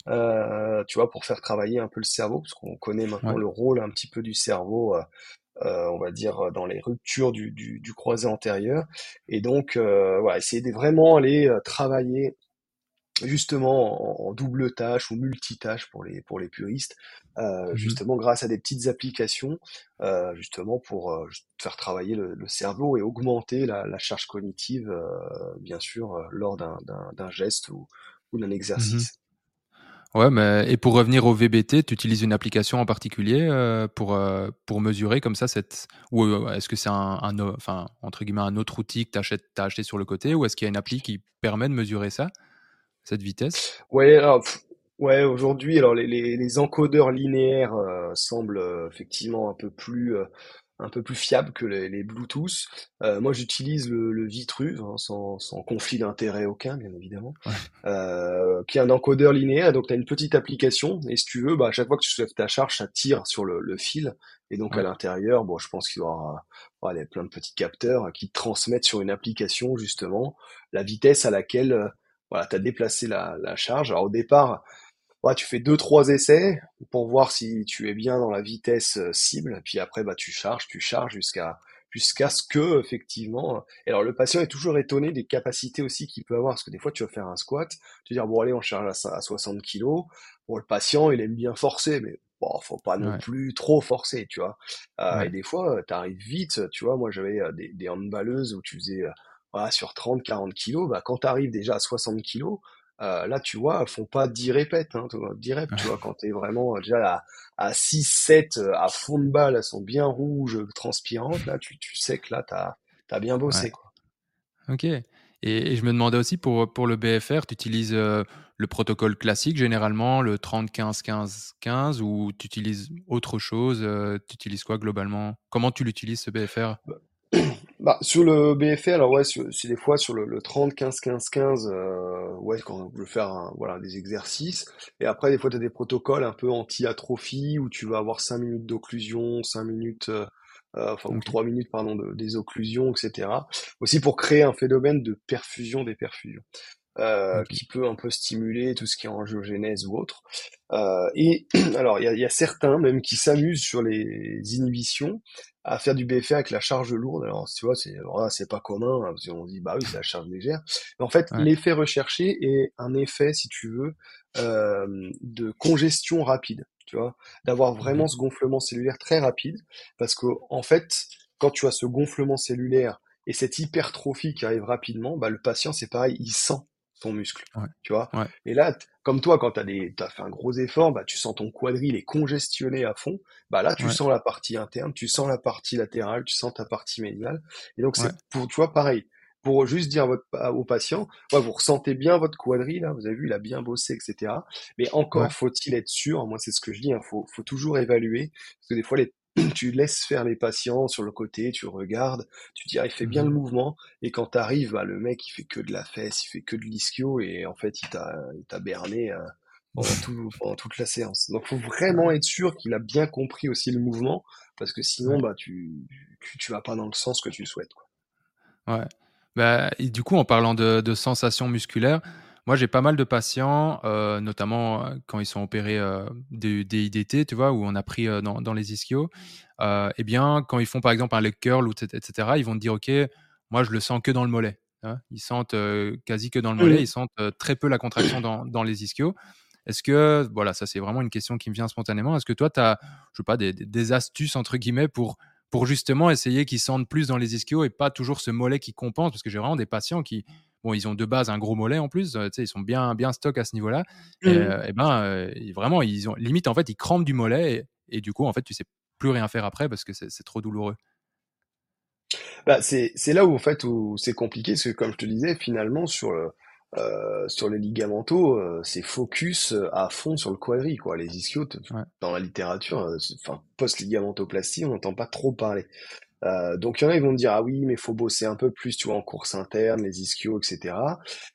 euh, tu vois, pour faire travailler un peu le cerveau, parce qu'on connaît maintenant le rôle un petit peu du cerveau. Euh, euh, on va dire dans les ruptures du, du, du croisé antérieur et donc euh, voilà essayer de vraiment aller euh, travailler justement en, double tâche ou multitâche pour les pour les puristes, euh, mmh justement grâce à des petites applications, euh, justement pour euh, faire travailler le, cerveau et augmenter la, charge cognitive, bien sûr, lors d'un geste ou, ou d'un mmh exercice. Ouais, mais et pour revenir au VBT, tu utilises une application en particulier pour pour mesurer comme ça cette ou est-ce que c'est un, un, enfin entre guillemets un autre outil que tu as acheté sur le côté ou est-ce qu'il y a une appli qui permet de mesurer ça? Cette vitesse? Ouais, alors, ouais, aujourd'hui, alors les, les, les, encodeurs linéaires euh, semblent euh, effectivement un peu plus euh, un peu plus fiables que les, les Bluetooth. moi, j'utilise le, le Vitruve hein, sans, sans conflit d'intérêt aucun, bien évidemment, qui est un encodeur linéaire. Donc, tu as une petite application et si tu veux, bah, à chaque fois que tu soulèves ta charge, ça tire sur le, le fil. Et donc à l'intérieur, bon, je pense qu'il y aura voilà, plein de petits capteurs qui transmettent sur une application justement la vitesse à laquelle voilà, tu as déplacé la, la, charge. Alors au départ, ouais, tu fais deux trois essais pour voir si tu es bien dans la vitesse euh, cible, puis après bah tu charges, tu charges jusqu'à jusqu'à ce que effectivement. Et alors le patient est toujours étonné des capacités aussi qu'il peut avoir, parce que des fois tu vas faire un squat, tu vas dire bon allez on charge à, 60 kg. Bon le patient il aime bien forcer, mais bon faut pas non plus trop forcer, tu vois. Euh, Et des fois tu arrives vite, tu vois. Moi j'avais euh, des, des handballeuses où tu faisais euh, voilà, sur 30, 40 kilos, bah, quand tu arrives déjà à 60 kilos, euh, là, tu vois, font pas 10 répètes, hein, 10 reps, tu vois, quand tu es vraiment déjà à, à 6, 7, euh, à fond de balle, elles sont bien rouges, transpirantes, là, tu, tu sais que là, tu as, bien bossé. Quoi. Ok. Et, je me demandais aussi, pour, pour le BFR, tu utilises euh, le protocole classique, généralement, le 30-15-15-15, ou tu utilises autre chose Tu utilises quoi globalement? Comment tu l'utilises, ce BFR bah, bah, sur le BFR, alors ouais, c'est des fois sur le, le 30, 15, 15, 15, euh, ouais, quand on veut faire voilà, des exercices. Et après, des fois, tu as des protocoles un peu anti-atrophie où tu vas avoir 5 minutes d'occlusion, 5 minutes, euh, euh enfin, ou 3 minutes, pardon, de, des occlusions, etc. Aussi pour créer un phénomène de perfusion des perfusions. euh, qui peut un peu stimuler tout ce qui est angiogénèse ou autre. Euh, et alors, il y a, y a, certains même qui s'amusent sur les inhibitions à faire du BFR avec la charge lourde. Alors, tu vois, c'est c'est pas commun, hein, parce qu'on dit, bah oui, c'est la charge légère. Mais en fait, l'effet recherché est un effet, si tu veux, euh, de congestion rapide, tu vois, d'avoir vraiment ce gonflement cellulaire très rapide, parce que en fait, quand tu as ce gonflement cellulaire et cette hypertrophie qui arrive rapidement, bah, le patient, c'est pareil, il sent ton muscle, tu vois. Et là, comme toi, quand tu as, as fait un gros effort, bah, tu sens ton quadrille est congestionné à fond, bah là, tu sens la partie interne, tu sens la partie latérale, tu sens ta partie médiale. Et donc, c'est pour, tu vois, pareil, pour juste dire votre, au patient, ouais, vous ressentez bien votre quadrille, là, vous avez vu, il a bien bossé, etc. Mais encore faut-il être sûr, moi c'est ce que je dis, il hein, faut, faut toujours évaluer, parce que des fois les tu laisses faire les patients sur le côté, tu regardes, tu dis ah il fait bien le mmh mouvement et quand t'arrives bah le mec il fait que de la fesse, il fait que de l'ischio et en fait il t'a berné euh, pendant, toute la séance. Donc faut vraiment être sûr qu'il a bien compris aussi le mouvement parce que sinon bah tu, tu, tu vas pas dans le sens que tu souhaites quoi. Ouais. Bah, et du coup en parlant de, de sensations musculaires, moi, j'ai pas mal de patients, euh, notamment euh, quand ils sont opérés euh, des, IDT, tu vois, où on a pris dans, les ischios. eh bien, quand ils font par exemple un leg curl, etc., ils vont te dire, OK, moi, je le sens que dans le mollet. Hein. Ils sentent quasi que dans le mollet, ils sentent très peu la contraction dans, les ischios. Est-ce que, voilà, ça c'est vraiment une question qui me vient spontanément. Est-ce que toi, tu as, je sais pas, des, des, astuces, entre guillemets, pour, pour justement essayer qu'ils sentent plus dans les ischios et pas toujours ce mollet qui compense? Parce que j'ai vraiment des patients qui, Bon, ils ont de base un gros mollet en plus, euh, ils sont bien, bien stock à ce niveau-là. Et, mmh. euh, ben, euh, vraiment, ils ont limite en fait, ils crampent du mollet et, du coup, en fait, tu sais plus rien faire après parce que c'est trop douloureux. Bah, c'est là où en fait où c'est compliqué, parce que comme je te disais, finalement sur le, sur les ligamentaux, c'est focus à fond sur le quadri, quoi. Les ischiotes, dans la littérature, enfin post-ligamentoplastie, on n'entend pas trop parler. Euh, donc il y en a ils vont me dire ah oui mais faut bosser un peu plus tu vois en course interne les ischios etc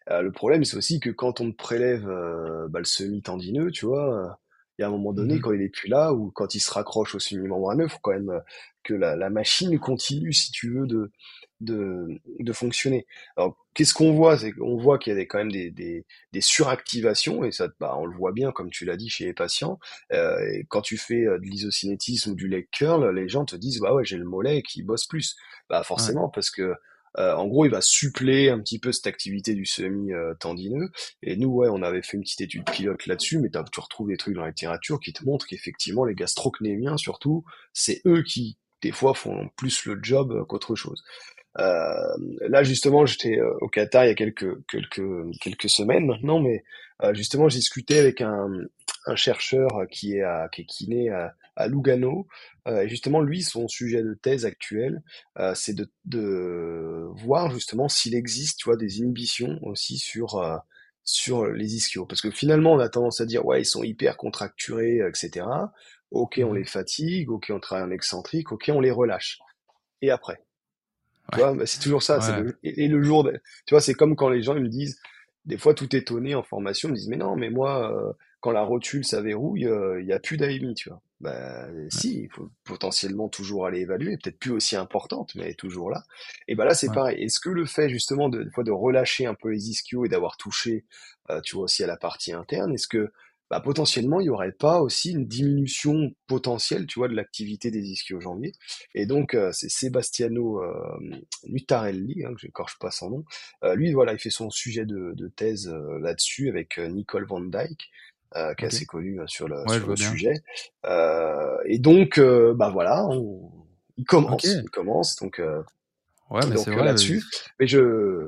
euh, le problème c'est aussi que quand on te prélève euh, bah, le semi tendineux tu vois il y a un moment donné mmh quand il est plus là ou quand il se raccroche au semi membraneux faut quand même que la, la machine continue si tu veux de de, de fonctionner. Alors, qu'est-ce qu'on voit? C'est qu'on voit qu'il y a des, quand même des, des, des, suractivations, et ça, bah, on le voit bien, comme tu l'as dit, chez les patients. Euh, et quand tu fais euh, de l'isocinétisme ou du leg curl, les gens te disent, bah ouais, j'ai le mollet qui bosse plus. Bah forcément, parce que euh, en gros, il va suppléer un petit peu cette activité du semi-tendineux. Et nous, ouais, on avait fait une petite étude pilote là-dessus, mais tu retrouves des trucs dans la littérature qui te montrent qu'effectivement, les gastrocnémiens, surtout, c'est eux qui, des fois, font plus le job qu'autre chose. Euh, là justement, j'étais euh, au Qatar il y a quelques quelques quelques semaines maintenant, mais euh, justement, j'ai discuté avec un, un chercheur qui est à qui est kiné à, à Lugano. et justement, lui, son sujet de thèse actuel, c'est de, de voir justement s'il existe, tu vois, des inhibitions aussi sur sur les ischios. Parce que finalement, on a tendance à dire, ouais, ils sont hyper contracturés, etc. Ok, on mmh les fatigue, ok, on travaille en excentrique, ok, on les relâche. Et après? Tu vois, bah, c'est toujours ça. et, le jour, tu vois, c'est comme quand les gens ils me disent, des fois tout étonné en formation, ils me disent, mais non, mais moi, euh, quand la rotule ça verrouille, euh, il y a plus d'AMI, tu vois. Bah si, il faut potentiellement toujours aller évaluer, peut-être plus aussi importante, mais toujours là. Et ben là c'est pareil. Est-ce que le fait justement de, de relâcher un peu les ischios et d'avoir touché, euh, tu vois aussi à la partie interne, est-ce que bah, potentiellement, il n'y aurait pas aussi une diminution potentielle, tu vois, de l'activité des ischio-jambiers. Et donc, euh, c'est Sebastiano euh, Nutarelli, hein, que je n'écorche pas son nom. Euh, lui, voilà, il fait son sujet de, de thèse euh, là-dessus avec Nicole Van Dyke, qui est assez connue sur le, sur le sujet. et donc, bah voilà, on, il commence, il commence, donc, ouais, mais donc là-dessus. Mais je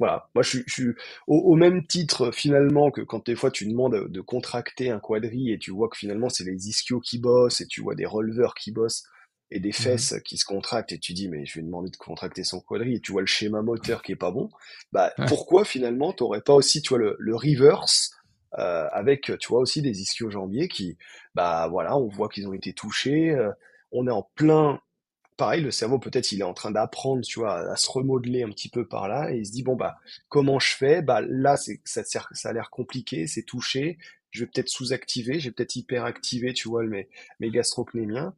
voilà, moi je suis, au, même titre finalement que quand des fois tu demandes de contracter un quadri et tu vois que finalement c'est les ischios qui bossent et tu vois des releveurs qui bossent et des mmh fesses qui se contractent et tu dis mais je vais demander de contracter son quadri et tu vois le schéma moteur qui est pas bon, bah pourquoi finalement t'aurais pas aussi tu vois le, le reverse euh, avec tu vois aussi des ischios jambiers qui bah voilà on voit qu'ils ont été touchés, euh, on est en plein pareil, le cerveau peut-être il est en train d'apprendre, tu vois, à, se remodeler un petit peu par là, et il se dit bon bah comment je fais? Bah là c'est ça, ça a l'air compliqué, c'est touché, je vais peut-être sous-activer, j'ai peut-être hyper-activé, tu vois, mes, mes gastrocnémiens.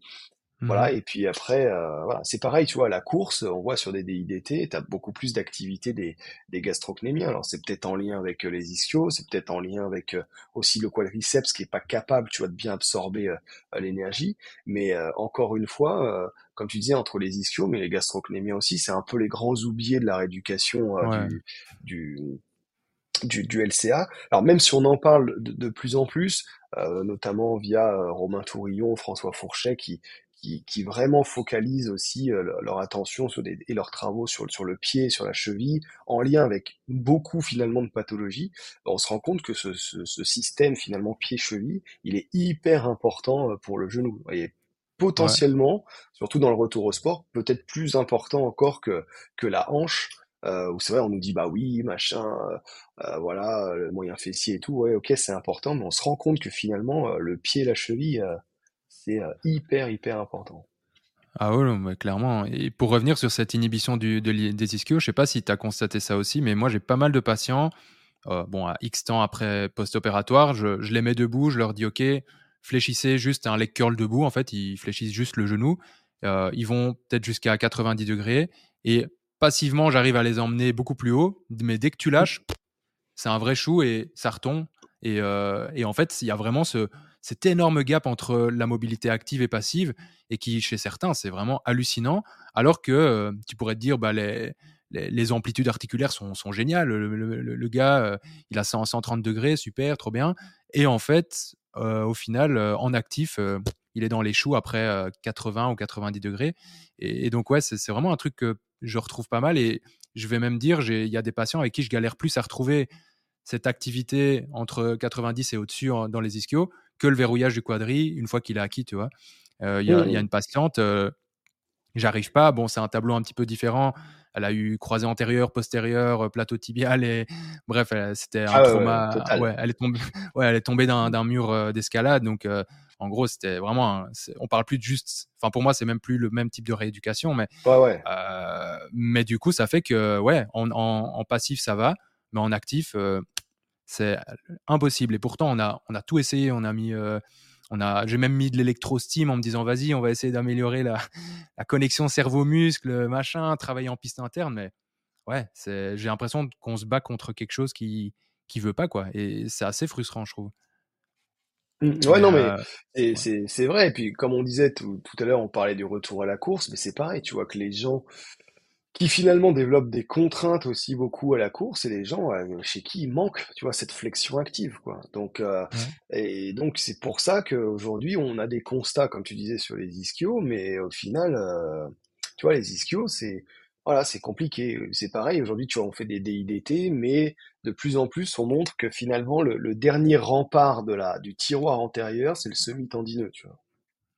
Voilà, Mmh et puis après, euh, voilà, c'est pareil, tu vois, la course, on voit sur des DIDT, tu as beaucoup plus d'activité des, des gastrocnémiens. Alors c'est peut-être en lien avec euh, les ischios, c'est peut-être en lien avec euh, aussi le quadriceps qui est pas capable, tu vois, de bien absorber euh, l'énergie. Mais encore une fois, comme tu disais, entre les ischios, mais les gastrocnémiens aussi, c'est un peu les grands oubliés de la rééducation euh, Ouais, du, du, du, LCA. Alors même si on en parle de, de plus en plus, euh, notamment via euh, Romain Tourillon, François Fourchet, qui, qui, qui vraiment focalisent aussi euh, leur attention sur des, et leurs travaux sur, sur le pied, sur la cheville, en lien avec beaucoup finalement de pathologies, on se rend compte que ce, ce, ce système finalement pied-cheville, il est hyper important pour le genou. Et ouais. potentiellement, surtout dans le retour au sport, peut-être plus important encore que, que la hanche, euh, où c'est vrai, on nous dit bah oui, machin, euh, euh, voilà, le moyen fessier et tout, ouais, ok, c'est important, mais on se rend compte que finalement, euh, le pied et la cheville, c'est hyper, hyper important. Ah mais clairement. Et pour revenir sur cette inhibition du, de l'i- des ischios, je sais pas si tu as constaté ça aussi, mais moi j'ai pas mal de patients, bon, à X temps après post-opératoire, je, je les mets debout, je leur dis ok, fléchissez juste un leg curl debout, en fait, ils fléchissent juste le genou, Euh, ils vont peut-être jusqu'à 90 degrés, et passivement, j'arrive à les emmener beaucoup plus haut, mais dès que tu lâches, c'est un vrai chou et ça retombe. Et, euh, et en fait, il y a vraiment ce, cet énorme gap entre la mobilité active et passive, et qui, chez certains, c'est vraiment hallucinant. Alors que euh, tu pourrais te dire, bah, les, les, amplitudes articulaires sont, sont géniales. Le, le- gars, il a 100, 130 degrés, super, trop bien. Et en fait, au final, euh, en actif, euh, il est dans les choux après euh, 80 ou 90 degrés. Et, et donc, ouais, c'est vraiment un truc que je retrouve pas mal. Et je vais même dire, il y a des patients avec qui je galère plus à retrouver cette activité entre 90 et au-dessus dans les ischios que le verrouillage du quadri une fois qu'il est acquis, tu vois. Euh, Il y, a, y a Mhm. une patiente, euh, j'arrive pas, bon, c'est un tableau un petit peu différent. Elle a eu croisé antérieur, postérieur, euh, plateau tibial et bref, c'était un Ah ouais, trauma. Ouais, elle est tombée, ouais, elle est tombée d'un mur euh, d'escalade. Donc, euh, en gros, c'était vraiment. un- on parle plus de juste. Enfin, pour moi, c'est même plus le même type de rééducation, mais Ouais, euh, mais du coup, ça fait que, ouais, en, en- en passif, ça va, mais en actif, euh, c'est impossible. Et pourtant, on a, on a tout essayé. On a mis, on a, j'ai même mis de l'électro-steam en me disant, vas-y, on va essayer d'améliorer la, la connexion cerveau-muscle, machin, travailler en piste interne. Mais ouais, c'est, j'ai l'impression qu'on se bat contre quelque chose qui, qui veut pas, quoi. Et c'est assez frustrant, je trouve. Mhm. Ouais, non, mais euh, c'est ouais, c'est- c'est vrai. Et puis, comme on disait tout, tout à l'heure, on parlait du retour à la course, mais c'est pareil, tu vois, que les gens qui finalement développent des contraintes aussi beaucoup à la course, et les gens euh, chez qui il manque, tu vois, cette flexion active, quoi. Donc, euh, ouais. et donc c'est pour ça qu'aujourd'hui on a des constats, comme tu disais, sur les ischios, mais au final, euh, tu vois, les ischios, c'est voilà, c'est compliqué. C'est pareil. Aujourd'hui, tu vois, on fait des DIDT, mais de plus en plus, on montre que finalement le, le dernier rempart de la du tiroir antérieur, c'est le semi-tendineux, tu vois.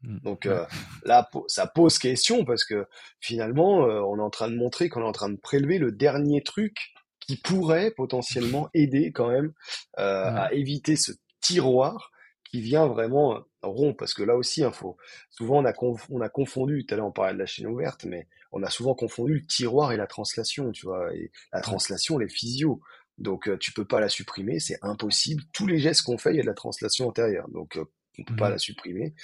Mm, Donc euh, là, ça pose question parce que finalement, euh, on est en train de montrer qu'on est en train de prélever le dernier truc qui pourrait potentiellement aider quand même euh, Ouais. à éviter ce tiroir qui vient vraiment rond. Parce que là aussi, hein, faut, souvent on a, conf- on a confondu, tout à l'heure on parlait de la chaîne ouverte, mais on a souvent confondu le tiroir et la translation, tu vois. Et la translation, les physio. Donc tu peux pas la supprimer, c'est impossible. Tous les gestes qu'on fait, il y a de la translation antérieure. Donc on peut pas Mhm. la supprimer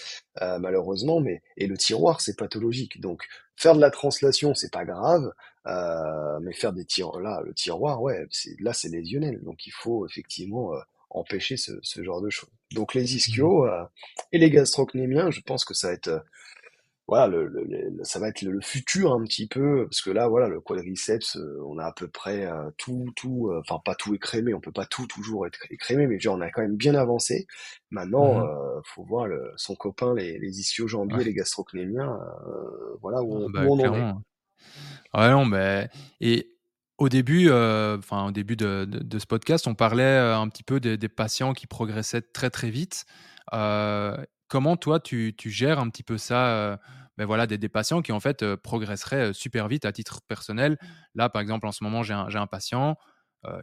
euh, malheureusement, mais et le tiroir c'est pathologique. Donc faire de la translation c'est pas grave, euh, mais faire des tiroirs là, le tiroir ouais, c'est là c'est lésionnel. Donc il faut effectivement euh, empêcher ce, ce genre de choses. Donc les ischios euh, et les gastrocnémiens, je pense que ça va être voilà, le, le- le- ça va être le, futur un petit peu, parce que là, voilà, le quadriceps, euh, on a à peu près euh, tout, tout, euh, enfin pas tout écrémé, on peut pas tout toujours être écrémé, mais genre on a quand même bien avancé. Maintenant, Mhm. euh, faut voir son copain, les, les ischio-jambiers, Ouais. les gastrocnémiens, euh, voilà Ah, où on, bah, où on en est. Ouais, non, mais et au début, enfin, au début de de de ce podcast, on parlait, un petit peu des des patients qui progressaient très, très vite. Comment toi, tu tu gères un petit peu ça, heu, beh, voilà, des des patients qui, en fait, heu, progresseraient, heu, super vite à titre personnel? Là, par exemple, en ce moment, j'ai un j'ai un patient,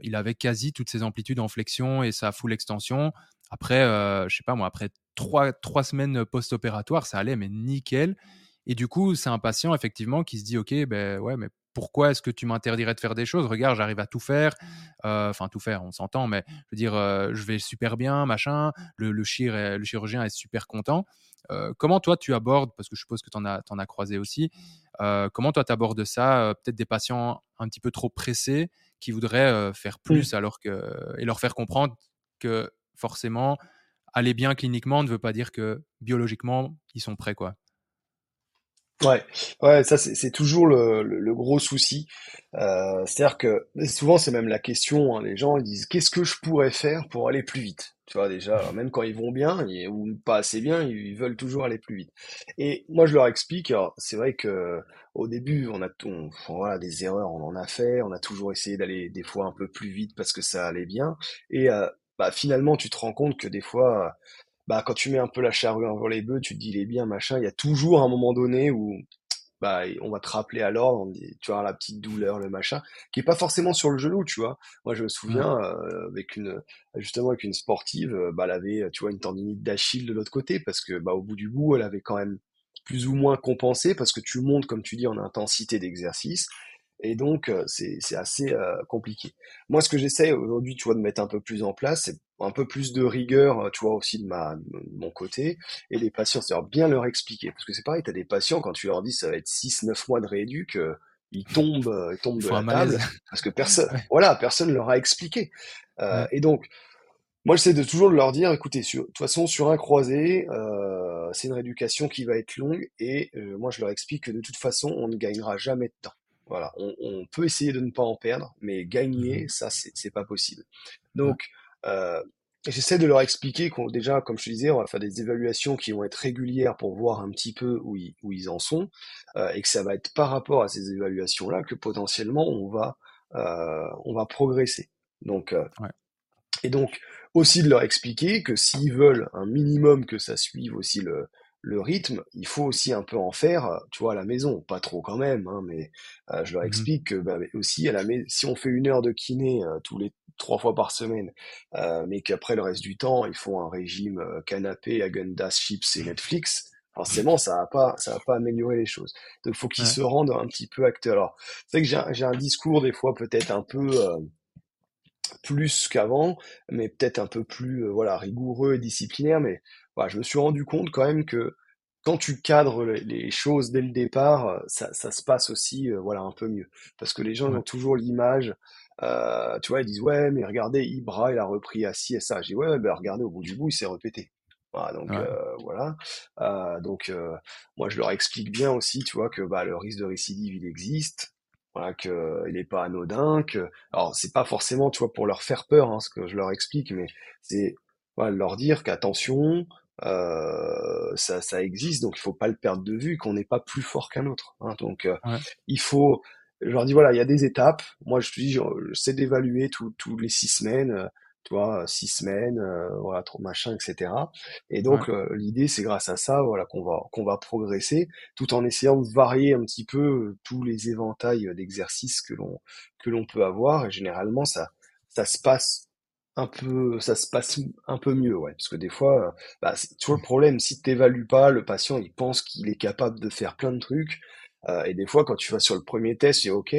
il avait quasi toutes ses amplitudes en flexion et sa full extension. Après, heu, je sais pas moi, après trois trois semaines post-opératoires, ça allait, mais nickel et du coup, c'est un patient effectivement qui se dit: «OK, beh, ouais, mais pourquoi est-ce que tu m'interdirais de faire des choses? Regarde, j'arrive à tout faire. Enfin, tout faire, on s'entend, mais je veux dire, je vais super bien, machin. Le, le, le chirurgien est super content. comment toi, tu abordes, parce que je suppose que tu en as, en as croisé aussi, comment toi, tu abordes ça Peut-être des patients un petit peu trop pressés qui voudraient faire plus alors que, et leur faire comprendre que forcément, aller bien cliniquement ne veut pas dire que biologiquement, ils sont prêts. quoi? Ouais, ouais, ça c'est toujours le, gros souci. Euh, C'est-à-dire que souvent c'est même la question. Hein, les gens ils disent qu'est-ce que je pourrais faire pour aller plus vite? Tu vois déjà, même quand ils vont bien ou pas assez bien, ils, veulent toujours aller plus vite. Et moi je leur explique. C'est vrai que au début on a on, des erreurs, on en a fait. On a toujours essayé d'aller des fois un peu plus vite parce que ça allait bien. Et euh, bah, finalement tu te rends compte que des fois bah, quand tu mets un peu la charrue avant les bœufs, tu te dis il est bien, machin, il y a toujours un moment donné où bah, on va te rappeler à l'ordre, tu vois, la petite douleur, le machin, qui est pas forcément sur le genou, tu vois. Moi, je me souviens, euh, avec une, justement, avec une sportive, euh, bah, elle avait, tu vois, une tendinite d'Achille de l'autre côté, parce que, bah, au bout du bout, elle avait quand même plus ou moins compensé, parce que tu montes, comme tu dis, en intensité d'exercice, et donc, euh, c'est assez compliqué. Moi, ce que j'essaie aujourd'hui, tu vois, de mettre un peu plus en place, c'est un peu plus de rigueur, euh, tu vois, aussi de, ma, mon côté, et les patients, c'est-à-dire bien leur expliquer, parce que c'est pareil, tu as des patients, quand tu leur dis ça va être 6-9 mois de rééduc, euh, ils tombent, euh, ils tombent de la table, parce que personne, voilà, personne leur a expliqué. Et donc, moi, j'essaie de toujours leur dire, écoutez, de toute façon, sur un croisé, c'est une rééducation qui va être longue, et moi, je leur explique que de toute façon, on ne gagnera jamais de temps. Voilà, on, peut essayer de ne pas en perdre, mais gagner, mmh ça, c'est pas possible. Donc, euh, J'essaie de leur expliquer qu'on déjà, comme je te disais, on va faire des évaluations qui vont être régulières pour voir un petit peu où ils, où ils en sont, euh, et que ça va être par rapport à ces évaluations-là que potentiellement on va euh, on va progresser. Donc ouais. et donc aussi de leur expliquer que s'ils veulent un minimum que ça suive aussi le le rythme, il faut aussi un peu en faire, tu vois, à la maison, pas trop quand même, hein, mais euh, je leur mmh explique que bah, aussi à la si on fait une heure de kiné euh, tous les trois fois par semaine, euh, mais qu'après le reste du temps, ils font un régime euh, canapé, agendas, chips et Netflix, forcément, ça va pas, ça va pas améliorer les choses. Donc, faut qu'ils se rendent un petit peu acteurs. Alors, c'est vrai que j'ai un discours des fois peut-être un peu euh, plus qu'avant, mais peut-être un peu plus, voilà, rigoureux et disciplinaire. Mais voilà, je me suis rendu compte quand même que quand tu cadres les, choses dès le départ, ça, ça se passe aussi, voilà, un peu mieux. Parce que les gens ont toujours l'image euh, tu vois, ils disent ouais, mais regardez, Ibra, il a repris à ci et ça. J'ai ouais, ben regardez, au bout du bout, il s'est répété. Voilà, donc euh, voilà. Euh, donc euh, moi, je leur explique bien aussi, tu vois, que bah, le risque de récidive, il existe. Voilà, que il n'est pas anodin. Que alors c'est pas forcément, tu vois, pour leur faire peur, hein, ce que je leur explique, mais c'est voilà, leur dire qu'attention, euh, ça, ça existe, donc il faut pas le perdre de vue, qu'on n'est pas plus fort qu'un autre. Hein, donc euh, il faut je leur dis voilà, il y a des étapes. Moi, je te dis, je, sais d'évaluer tous les six semaines, euh, tu vois, six semaines, euh, voilà, trop machin, etc. Et donc euh, l'idée, c'est grâce à ça, voilà, qu'on va qu'on va progresser, tout en essayant de varier un petit peu tous les éventails d'exercices que l'on que l'on peut avoir. Et généralement, ça ça se passe un peu, ça se passe un peu mieux, ouais, parce que des fois, bah, tu vois le problème, si tu t'évalues pas, le patient il pense qu'il est capable de faire plein de trucs. Euh, et des fois, quand tu vas sur le premier test, c'est OK.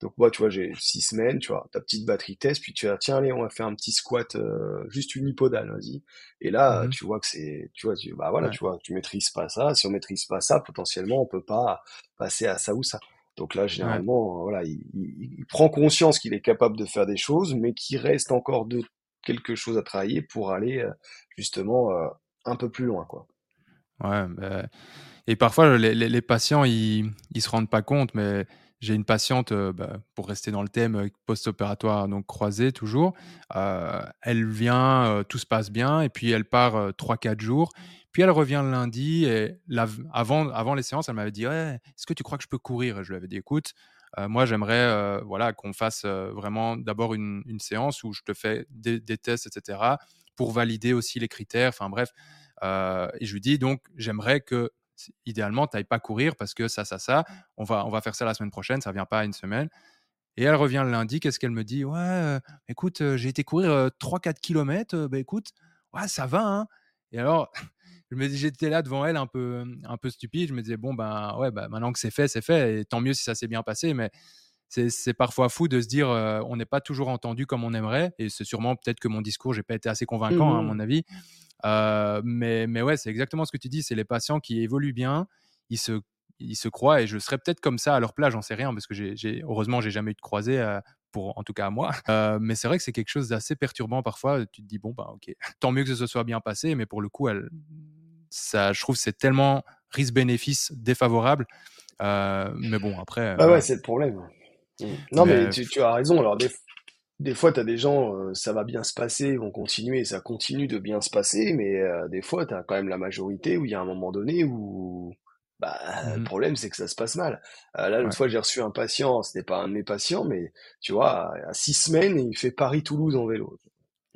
Donc moi, tu vois, j'ai six semaines, tu vois, ta petite batterie test, puis tu vas, tiens, allez, on va faire un petit squat, euh, juste unipodal, vas-y. Et là, mmh tu vois que c'est, tu vois, tu, bah voilà, tu vois, tu maîtrises pas ça. Si on maîtrise pas ça, potentiellement, on peut pas passer à ça ou ça. Donc là, généralement, voilà, il, il, prend conscience qu'il est capable de faire des choses, mais qu'il reste encore de quelque chose à travailler pour aller euh, justement un peu plus loin, quoi. Ouais, bah, et parfois, les, les, patients, ils ne se rendent pas compte, mais j'ai une patiente, euh, bah, pour rester dans le thème euh, post-opératoire, donc croisée toujours. Euh, elle vient, tout se passe bien, et puis elle part 3-4 jours. Puis elle revient le lundi, et avant, avant les séances, elle m'avait dit Est-ce que tu crois que je peux courir? Je lui avais dit Écoute, moi, j'aimerais voilà, qu'on fasse vraiment d'abord une, séance où je te fais des, tests, etc., pour valider aussi les critères. Enfin bref. et je lui dis donc, j'aimerais que idéalement, tu n'ailles pas courir parce que ça, ça, ça, on va, on va faire ça la semaine prochaine, ça ne vient pas à une semaine. Et elle revient le lundi, qu'est-ce qu'elle me dit? Ouais, euh, écoute, euh, j'ai été courir 3-4 km, bah écoute, ouais, ça va. Hein. Et alors, je me j'étais là devant elle un peu, un peu stupide. Je me disais bon ben ouais, bah, maintenant que c'est fait, c'est fait, et tant mieux si ça s'est bien passé. Mais c'est parfois fou de se dire on n'est pas toujours entendu comme on aimerait, et c'est sûrement peut-être que mon discours j'ai pas été assez convaincant à Mmh mon avis. mais mais ouais, c'est exactement ce que tu dis. C'est les patients qui évoluent bien, ils se ils se croient et je serais peut-être comme ça à leur place, j'en sais rien parce que j'ai heureusement j'ai jamais eu de croisée pour en tout cas à moi. mais c'est vrai que c'est quelque chose d'assez perturbant parfois. Tu te dis bon bah ok, tant mieux que ce soit bien passé, mais pour le coup, elle, ça, je trouve c'est tellement risque-bénéfice défavorable. mais bon après. Bah ouais, c'est le problème. Non mais, tu, tu, as raison. Alors des, des fois, tu as des gens, ça va bien se passer, ils vont continuer, ça continue de bien se passer, mais des fois, tu as quand même la majorité où il y a un moment donné où bah, le mmh problème, c'est que ça se passe mal. Euh, là, l'autre fois, j'ai reçu un patient, ce n'est pas un de mes patients, mais tu vois, à, six semaines, il fait Paris-Toulouse en vélo.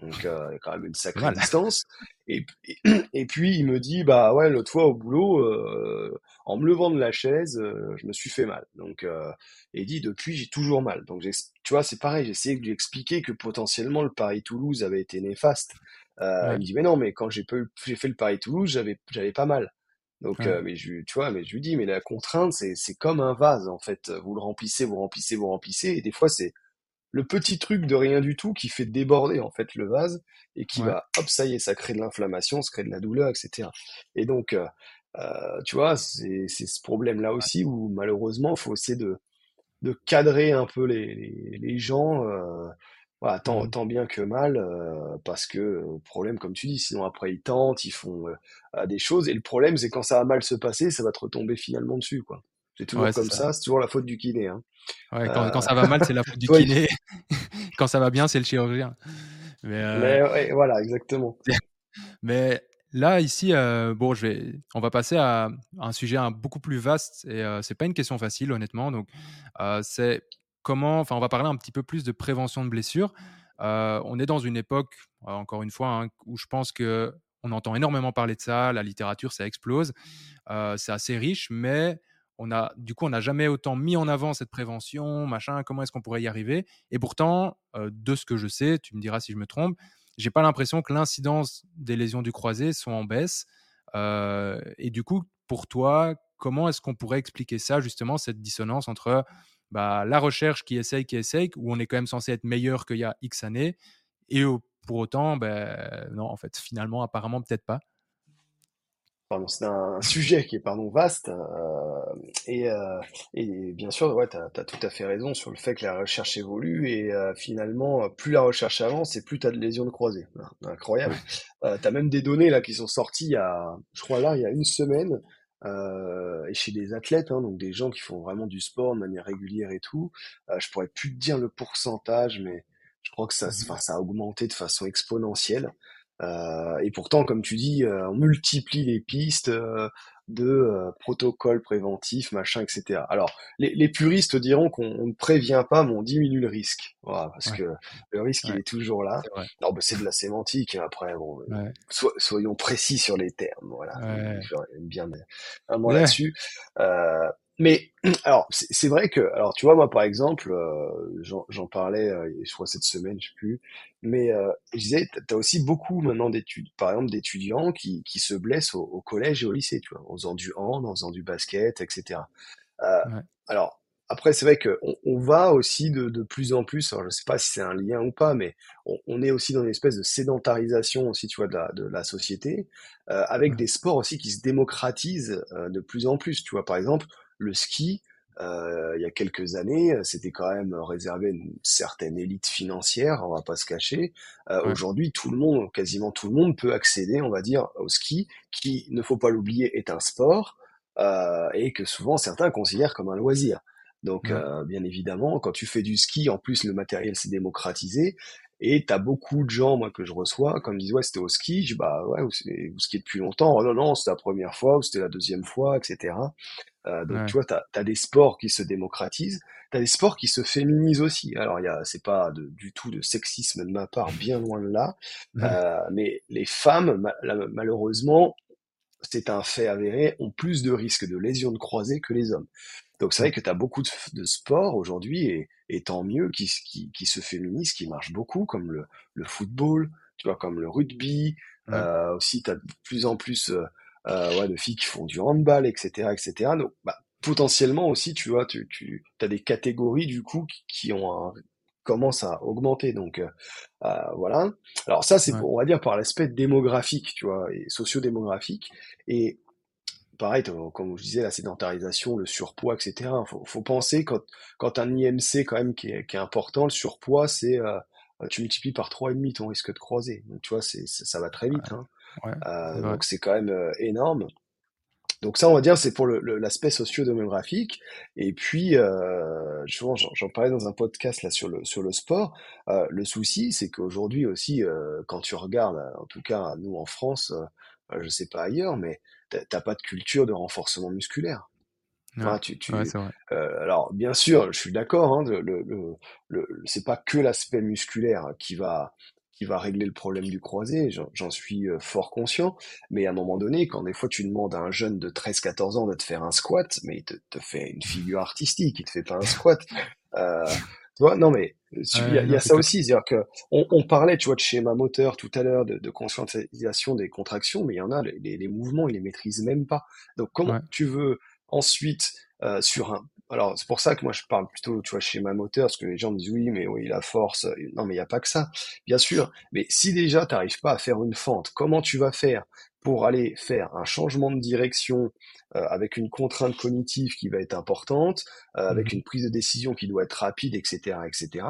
Donc, euh, il y a quand même une sacrée distance. Et, et, puis, il me dit, bah ouais, l'autre fois au boulot, euh, en me levant de la chaise, euh, je me suis fait mal. Donc, et il dit, depuis, j'ai toujours mal. Donc, tu vois, c'est pareil, j'ai essayé de lui expliquer que potentiellement le Paris-Toulouse avait été néfaste. Il me dit, mais non, mais quand j'ai fait le Paris-Toulouse, j'avais, j'avais pas mal. Donc, euh, mais je, tu vois, mais je lui dis, mais la contrainte, c'est, c'est comme un vase, en fait. Vous le remplissez, vous remplissez, vous remplissez, et des fois, c'est le petit truc de rien du tout qui fait déborder, en fait, le vase, et qui va, hop, ça y est, ça crée de l'inflammation, ça crée de la douleur, etc. Et donc, euh, euh, tu vois, c'est, ce problème-là aussi où, malheureusement, il faut essayer de, de cadrer un peu les, les, les gens, euh, voilà, tant, mmh. tant, bien que mal, parce que le problème, comme tu dis, sinon après ils tentent, ils font des choses, et le problème c'est quand ça va mal se passer, ça va te retomber finalement dessus, quoi. C'est toujours comme ça, c'est toujours la faute du kiné. Hein. Ouais, quand, quand, ça va mal, c'est la faute du kiné. quand ça va bien, c'est le chirurgien. Mais, Mais ouais, voilà, exactement. Mais là, ici, euh, bon, je vais, on va passer à un sujet beaucoup plus vaste et euh, c'est pas une question facile, honnêtement. Donc, euh, c'est comment, enfin, on va parler un petit peu plus de prévention de blessures. Euh, on est dans une époque, euh, encore une fois, hein, où je pense que on entend énormément parler de ça, la littérature, ça explose, euh, c'est assez riche, mais on a, du coup, on n'a jamais autant mis en avant cette prévention, machin, comment est-ce qu'on pourrait y arriver? Et pourtant, de ce que je sais, tu me diras si je me trompe, j'ai pas l'impression que l'incidence des lésions du croisé soit en baisse. et du coup, pour toi, comment est-ce qu'on pourrait expliquer ça, justement, cette dissonance entre bah, la recherche qui essaye, qui essaye, où on est quand même censé être meilleur qu'il y a X années, et pour autant, ben, non, en fait, finalement, apparemment, peut-être pas? C'est un sujet qui est pardon vaste euh, et, euh, et bien sûr ouais tu as, tout à fait raison sur le fait que la recherche évolue et euh, finalement plus la recherche avance et plus tu as de lésions de croisées incroyable. Euh, tu as même des données là qui sont sorties il y a je crois là il y a une semaine euh, et chez des athlètes, hein, donc des gens qui font vraiment du sport de manière régulière et tout, euh, je pourrais plus te dire le pourcentage, mais je crois que ça, mmh ça a augmenté de façon exponentielle. Euh, et pourtant, comme tu dis, euh, on multiplie les pistes euh, de euh, protocoles préventifs, machin, etc. Alors, les, les puristes diront qu'on ne prévient pas, mais on diminue le risque. Voilà, parce que le risque, il est toujours là. non, bah, c'est de la sémantique. Hein, après, bon, soyons précis sur les termes. Voilà, bien un mot là-dessus. Mais alors c'est vrai que alors tu vois moi par exemple euh, j'en parlais euh, je crois cette semaine je sais plus mais euh, je disais t'as aussi beaucoup maintenant d'études par exemple d'étudiants qui, qui se blessent au, collège et au lycée tu vois en faisant du hand en faisant du basket etc euh, alors après c'est vrai que on, on, va aussi de, de plus en plus alors je sais pas si c'est un lien ou pas mais on, on, est aussi dans une espèce de sédentarisation aussi tu vois de la, de la société euh, avec des sports aussi qui se démocratisent euh, de plus en plus tu vois par exemple le ski, euh, il y a quelques années, c'était quand même réservé à une certaine élite financière, on va pas se cacher. Euh, aujourd'hui, tout le monde, quasiment tout le monde, peut accéder, on va dire, au ski, qui, ne faut pas l'oublier, est un sport euh, et que souvent certains considèrent comme un loisir. Donc, bien évidemment, quand tu fais du ski, en plus le matériel s'est démocratisé, et t'as beaucoup de gens, moi, que je reçois, comme disent, ouais, c'était au ski, je dis, bah ouais, vous, vous skiez depuis longtemps, oh, non, non, c'était la première fois, ou c'était la deuxième fois, etc. Euh, donc tu vois, tu as, des sports qui se démocratisent, tu as des sports qui se féminisent aussi. Alors c'est pas du tout de sexisme de ma part, bien loin de là, euh, mais les femmes, malheureusement, c'est un fait avéré, ont plus de risques de lésions de croisée que les hommes. Donc c'est vrai que tu as beaucoup de, sports aujourd'hui, et, et, tant mieux, qui, qui, qui, se féminisent, qui marchent beaucoup, comme le, le football, tu vois, comme le rugby. Euh, aussi, tu as de plus en plus euh, ouais, de filles qui font du handball, etc., etc. Donc, bah, potentiellement aussi, tu vois, tu, tu as des catégories du coup qui, ont un, commencent à augmenter. Donc euh, euh, voilà. Alors ça, c'est on va dire par l'aspect démographique, tu vois, et socio-démographique. Et pareil, comme je disais, la sédentarisation, le surpoids, etc. Faut, faut penser quand quand un IMC quand même qui est, qui est important, le surpoids, c'est euh, tu multiplies par trois et demi ton risque de croiser. Donc tu vois, c'est ça va très vite. Hein. Euh, donc c'est quand même euh, énorme. Donc ça, on va dire, c'est pour l'aspect socio-démographique. Et puis, euh, j'en parlais dans un podcast là sur le sur le sport. Euh, le souci, c'est qu'aujourd'hui aussi, euh, quand tu regardes, en tout cas nous en France, euh, je sais pas ailleurs, mais t'as pas de culture de renforcement musculaire. tu, tu, euh, alors bien sûr, je suis d'accord. Hein, le, le, le, c'est pas que l'aspect musculaire qui va qui va régler le problème du croisé, j'en suis euh, fort conscient, mais à un moment donné, quand des fois tu demandes à un jeune de 13-14 ans de te faire un squat, mais il te, te, fait une figure artistique, il te fait pas un squat. Euh, tu vois, non mais il y a, ça aussi, c'est-à-dire que on, on, parlait, tu vois, de schéma moteur tout à l'heure, de, de, conscientisation des contractions, mais il y en a, les, les mouvements, ils les maîtrisent même pas. Donc comment tu veux ensuite euh, sur un alors c'est pour ça que moi je parle plutôt tu vois schéma moteur parce que les gens me disent oui mais oui la force non mais il y a pas que ça. Bien sûr mais si déjà tu n'arrives pas à faire une fente comment tu vas faire pour aller faire un changement de direction euh, avec une contrainte cognitive qui va être importante euh, avec mmh une prise de décision qui doit être rapide etc etc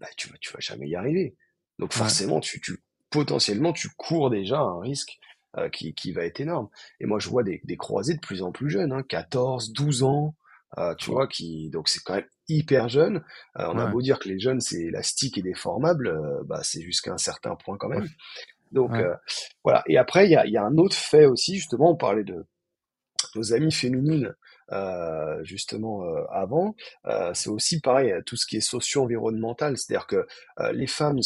bah tu vas tu vas jamais y arriver. Donc forcément tu, tu potentiellement tu cours déjà un risque euh, qui, qui va être énorme. Et moi, je vois des, des croisés de plus en plus jeunes, hein, 14, 12 ans, euh, tu vois, qui donc c'est quand même hyper jeune. Euh, on a beau dire que les jeunes c'est élastique et déformable, bah c'est jusqu'à un certain point quand même. Donc voilà. Et après, il y a, y a un autre fait aussi, justement, on parlait de nos amies féminines euh, justement euh, avant, euh, c'est aussi pareil, tout ce qui est socio-environnemental, c'est-à-dire que les femmes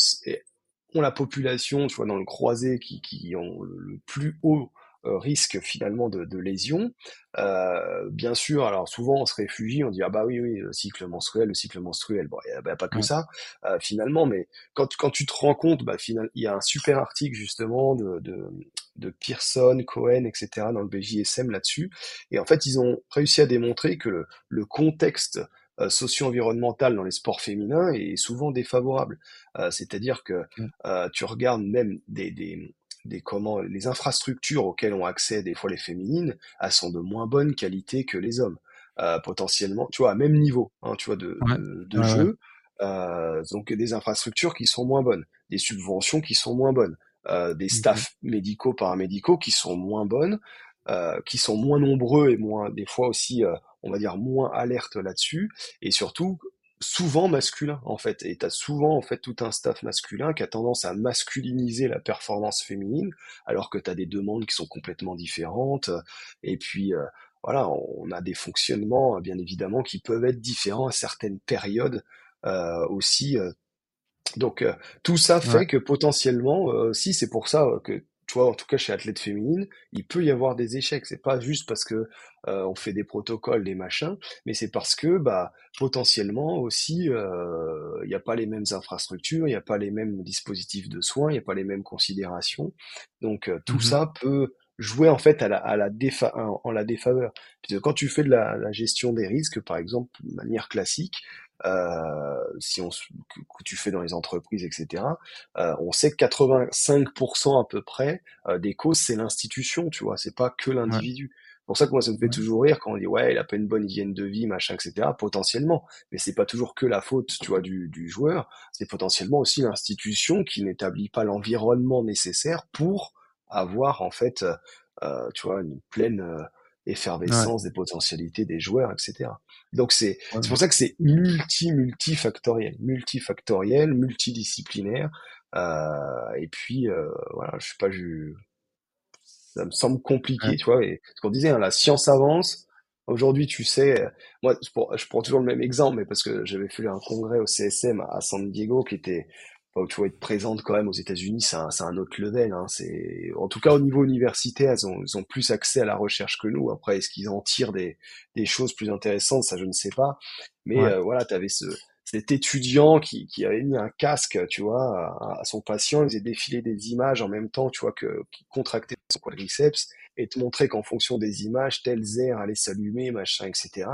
ont la population, tu vois, dans le croisé qui, qui ont le plus haut euh, risque finalement de, de lésion. Euh, bien sûr, alors souvent on se réfugie, on dit ah bah oui oui le cycle menstruel, le cycle menstruel. Bon, il n'y a pas que ça euh, finalement, mais quand quand tu te rends compte, bah finalement il y a un super article justement de, de de Pearson, Cohen, etc. dans le BJSM là-dessus. Et en fait, ils ont réussi à démontrer que le, le contexte euh, socio-environnemental dans les sports féminins est souvent défavorable. Euh, c'est-à-dire que mmh. euh, tu regardes même des, des, des comment les infrastructures auxquelles ont accès des fois les féminines, elles sont de moins bonne qualité que les hommes. potentiellement, tu vois, à même niveau, hein, tu vois, de, de, jeu. donc des infrastructures qui sont moins bonnes, des subventions qui sont moins bonnes, des mmh staffs médicaux, paramédicaux qui sont moins bonnes, qui sont moins nombreux et moins, des fois aussi on va dire moins alerte là-dessus et surtout souvent masculin en fait. Et tu as souvent en fait tout un staff masculin qui a tendance à masculiniser la performance féminine alors que tu as des demandes qui sont complètement différentes. Et puis euh, voilà on a des fonctionnements bien évidemment qui peuvent être différents à certaines périodes euh, aussi euh. donc tout ça fait que potentiellement si c'est pour ça que tu vois, en tout cas chez athlète féminine, il peut y avoir des échecs. C'est pas juste parce que euh, on fait des protocoles, des machins, mais c'est parce que bah potentiellement aussi euh, il n'y a pas les mêmes infrastructures, il n'y a pas les mêmes dispositifs de soins, il n'y a pas les mêmes considérations. Donc euh, tout mmh ça peut jouer en fait à la, à la défa en, la défaveur. Quand tu fais de la, la, gestion des risques, par exemple, de manière classique, si on que, tu fais dans les entreprises, etc. Euh, on sait que 85% à peu près euh, des causes c'est l'institution, tu vois, c'est pas que l'individu. C'est pour ça que moi ça me fait toujours rire quand on dit ouais il a pas une bonne hygiène de vie machin etc potentiellement mais c'est pas toujours que la faute tu vois du, du joueur c'est potentiellement aussi l'institution qui n'établit pas l'environnement nécessaire pour avoir en fait euh, tu vois une pleine effervescence des potentialités des joueurs, etc. Donc c'est c'est pour ça que c'est multi multifactoriel, multifactoriel, multidisciplinaire. Euh, et puis euh, voilà, je sais pas, je, ça me semble compliqué, tu vois. Et ce qu'on disait, hein, la science avance. Aujourd'hui, tu sais, moi, je prends, je prends toujours le même exemple, mais parce que j'avais fait un congrès au CSM à San Diego qui était tu vois être présente quand même aux États-Unis, c'est un, un, autre level. Hein. C'est en tout cas au niveau universitaire, ils ont, ils ont plus accès à la recherche que nous. Après, est-ce qu'ils en tirent des, des choses plus intéressantes? Ça, je ne sais pas. Mais euh, voilà, tu avais ce, cet étudiant qui, qui avait mis un casque, tu vois, à, son patient, il faisait défiler des images en même temps, tu vois, que qui contractait son quadriceps, et te montrer qu'en fonction des images, telle aire allait s'allumer, machin, etc.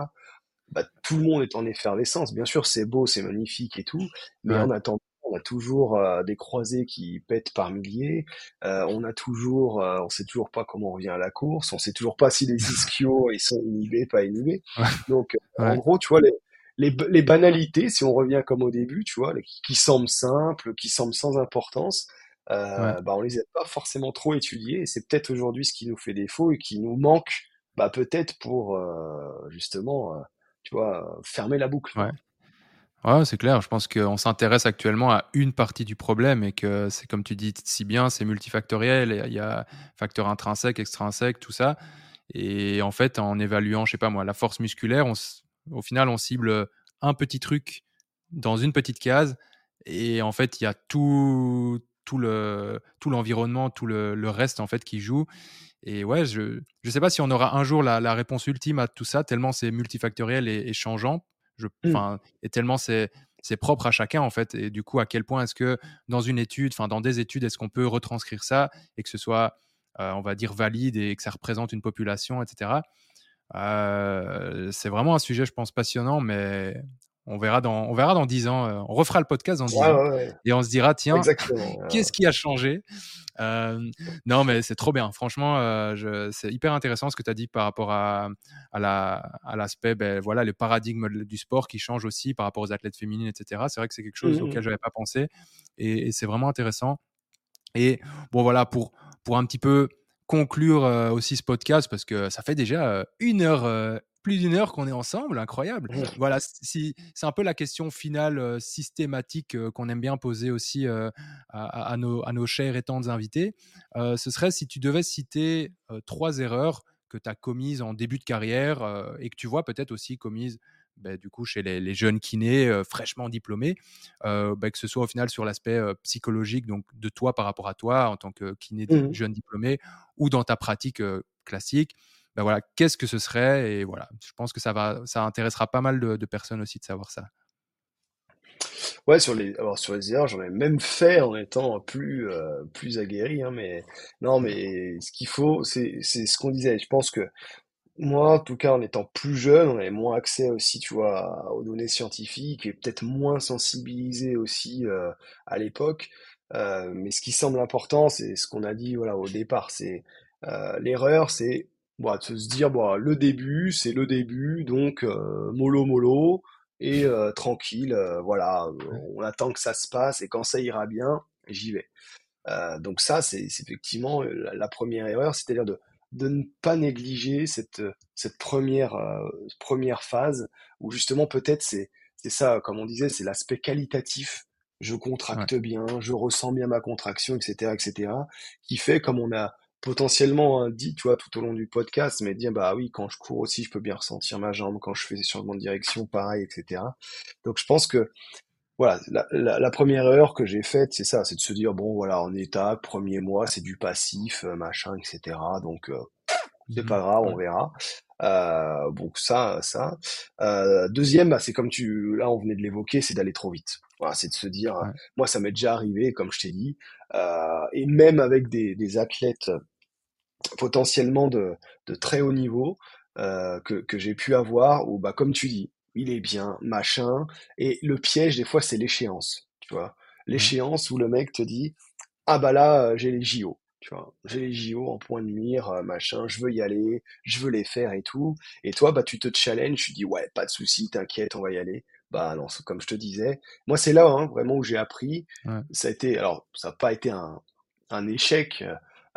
Bah, tout le monde est en effervescence. Bien sûr, c'est beau, c'est magnifique et tout, mais en attendant, on a toujours euh, des croisés qui pètent par milliers. Euh, on a toujours, euh, on sait toujours pas comment on revient à la course. On sait toujours pas si les ischios ils sont inhibés, pas inhibés. Donc, en gros, tu vois, les, les, les, banalités, si on revient comme au début, tu vois, qui semblent simples, qui semblent sans importance, euh, bah, on les a pas forcément trop étudiés. Et c'est peut-être aujourd'hui ce qui nous fait défaut et qui nous manque, bah, peut-être pour justement, tu vois, fermer la boucle. Ouais. Ouais, c'est clair. Je pense qu'on s'intéresse actuellement à une partie du problème et que c'est comme tu dis si bien, c'est multifactoriel. Il y a facteurs intrinsèques, extrinsèques, tout ça. Et en fait, en évaluant, je sais pas moi, la force musculaire, au final, on cible un petit truc dans une petite case. Et en fait, il y a tout, tout le tout l'environnement, tout le, reste en fait qui joue. Et ouais, je je sais pas si on aura un jour la réponse ultime à tout ça, tellement c'est multifactoriel et, changeant. Je, mmh. et tellement c'est c'est propre à chacun en fait. Et du coup, à quel point est-ce que dans une étude, enfin dans des études, est-ce qu'on peut retranscrire ça et que ce soit, euh, on va dire, valide et que ça représente une population, etc. Euh, c'est vraiment un sujet, je pense, passionnant, mais on verra dans, on verra dans 10 ans. Euh, on refera le podcast dans 10 ans. Et on se dira, tiens, qu'est-ce qui a changé? Euh, Non, mais c'est trop bien. Franchement, c'est hyper intéressant ce que tu as dit par rapport à, à l'aspect, ben, voilà, le paradigme du sport qui change aussi par rapport aux athlètes féminines, etc. C'est vrai que c'est quelque chose mmh auquel je n'avais pas pensé. Et, et c'est vraiment intéressant. Et bon, voilà, pour, pour un petit peu conclure euh, aussi ce podcast parce que ça fait déjà euh, une heure, euh, plus d'une heure qu'on est ensemble, incroyable. Voilà, si, c'est un peu la question finale systématique qu'on aime bien poser aussi à, nos, à nos chers et tantes invités. ce serait si tu devais citer trois erreurs que tu as commises en début de carrière et que tu vois peut-être aussi commises bah, du coup, chez les, jeunes kinés fraîchement diplômés, bah, que ce soit au final sur l'aspect psychologique, donc de toi par rapport à toi en tant que kiné mmh jeune diplômé, ou dans ta pratique classique. Bah, voilà, qu'est-ce que ce serait Et voilà, je pense que ça va, ça intéressera pas mal de, personnes aussi de savoir ça. Ouais, sur les, alors sur les erreurs, j'en ai même fait en étant plus, plus aguerri, hein, mais non, mais ce qu'il faut, c'est, ce qu'on disait. Je pense que moi, en tout cas, en étant plus jeune, on avait moins accès aussi, tu vois, aux données scientifiques et peut-être moins sensibilisé aussi euh, à l'époque. Euh, mais ce qui semble important, c'est ce qu'on a dit, voilà, au départ, c'est euh, l'erreur, c'est bon, de se dire, bon, le début, c'est le début, donc mollo mollo et tranquille, voilà, on attend que ça se passe et quand ça ira bien, j'y vais. donc ça, c'est effectivement la première erreur, c'est-à-dire de de ne pas négliger cette, cette première, euh, première phase où justement peut-être c'est, c'est ça, comme on disait, c'est l'aspect qualitatif. Je contracte bien, je ressens bien ma contraction, etc., etc., qui fait, comme on a potentiellement hein, dit, tu vois, tout au long du podcast, mais dire, bah oui, quand je cours aussi, je peux bien ressentir ma jambe, quand je fais des changements de direction, pareil, etc. Donc je pense que voilà, la, la, première erreur que j'ai faite, c'est ça, c'est de se dire bon voilà, en étape, premier mois, c'est du passif, euh, machin, etc. Donc euh, c'est pas mmh grave, on verra. Euh, donc ça, ça. Euh, deuxième, bah, c'est comme tu, là, on venait de l'évoquer, c'est d'aller trop vite. Voilà, c'est de se dire, moi, ça m'est déjà arrivé, comme je t'ai dit, euh, et même avec des, des athlètes potentiellement de, de très haut niveau euh, que, que j'ai pu avoir, ou bah comme tu dis, il est bien, machin. Et le piège, des fois, c'est l'échéance, tu vois. L'échéance où le mec te dit, ah bah là, euh, j'ai les JO, tu vois. J'ai les JO en point de mire, machin, je veux y aller, je veux les faire et tout. Et toi, bah, tu te challenges, tu dis, ouais, pas de souci, t'inquiète, on va y aller. Bah non, comme je te disais, moi c'est là hein, vraiment où j'ai appris. Ça a été, alors ça n'a pas été un, un échec,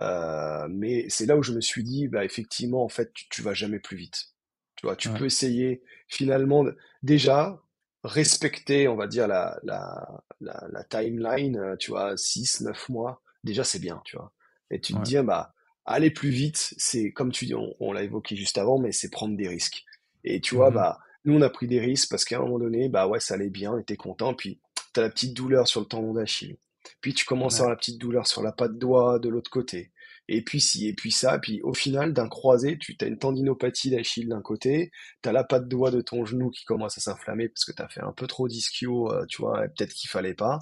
euh, mais c'est là où je me suis dit, bah effectivement, en fait, tu, tu vas jamais plus vite. Tu vois, tu peux essayer finalement déjà respecter, on va dire, la, la, la, timeline, euh, tu vois, 6, 9 mois. Déjà, c'est bien, tu vois. Et tu te dis, bah, aller plus vite, c'est, comme tu dis, on, l'a évoqué juste avant, mais c'est prendre des risques. Et tu vois, mmh bah, nous, on a pris des risques parce qu'à un moment donné, bah ouais, ça allait bien, on était content, puis tu as la petite douleur sur le tendon d'Achille. Puis tu commences à avoir la petite douleur sur la patte doigt de l'autre côté et puis ci, et puis ça, puis au final, d'un croisé, tu as une tendinopathie d'Achille d'un côté, tu as la patte doigt de ton genou qui commence à s'inflammer parce que tu as fait un peu trop d'ischio, euh, tu vois, peut-être qu'il fallait pas.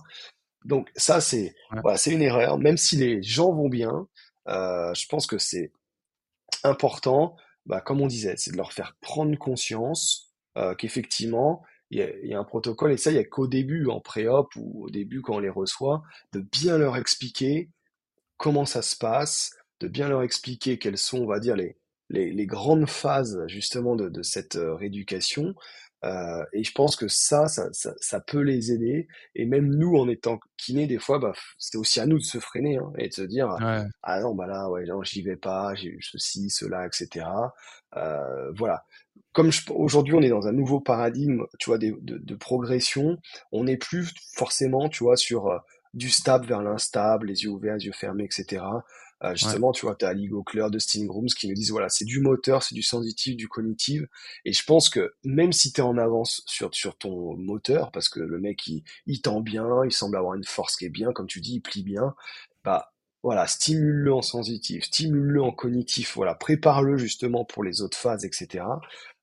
Donc ça, c'est voilà, c'est une erreur, même si les gens vont bien, euh, je pense que c'est important, bah, comme on disait, c'est de leur faire prendre conscience euh, qu'effectivement, il y, a, un protocole, et ça, il n'y a qu'au début, en pré-op ou au début quand on les reçoit, de bien leur expliquer comment ça se passe, de bien leur expliquer quelles sont, on va dire, les, les, grandes phases justement de, cette euh, rééducation. Euh, et je pense que ça ça, peut les aider. Et même nous, en étant kiné, des fois, bah, c'est aussi à nous de se freiner hein, et de se dire ah non, bah là, ouais, non, j'y vais pas, j'ai eu ceci, cela, etc. Euh, voilà. Comme aujourd'hui, on est dans un nouveau paradigme, tu vois, de, de progression. On n'est plus forcément, tu vois, sur du stable vers l'instable, les yeux ouverts, les yeux fermés, etc. Euh, justement, tu vois, tu as Ali Gockler, Dustin Grooms qui nous disent, voilà, c'est du moteur, c'est du sensitif, du cognitif. Et je pense que même si tu es en avance sur, sur ton moteur, parce que le mec, il, il tend bien, il semble avoir une force qui est bien, comme tu dis, il plie bien, bah voilà, stimule-le en sensitif, stimule-le en cognitif, voilà, prépare-le justement pour les autres phases, etc.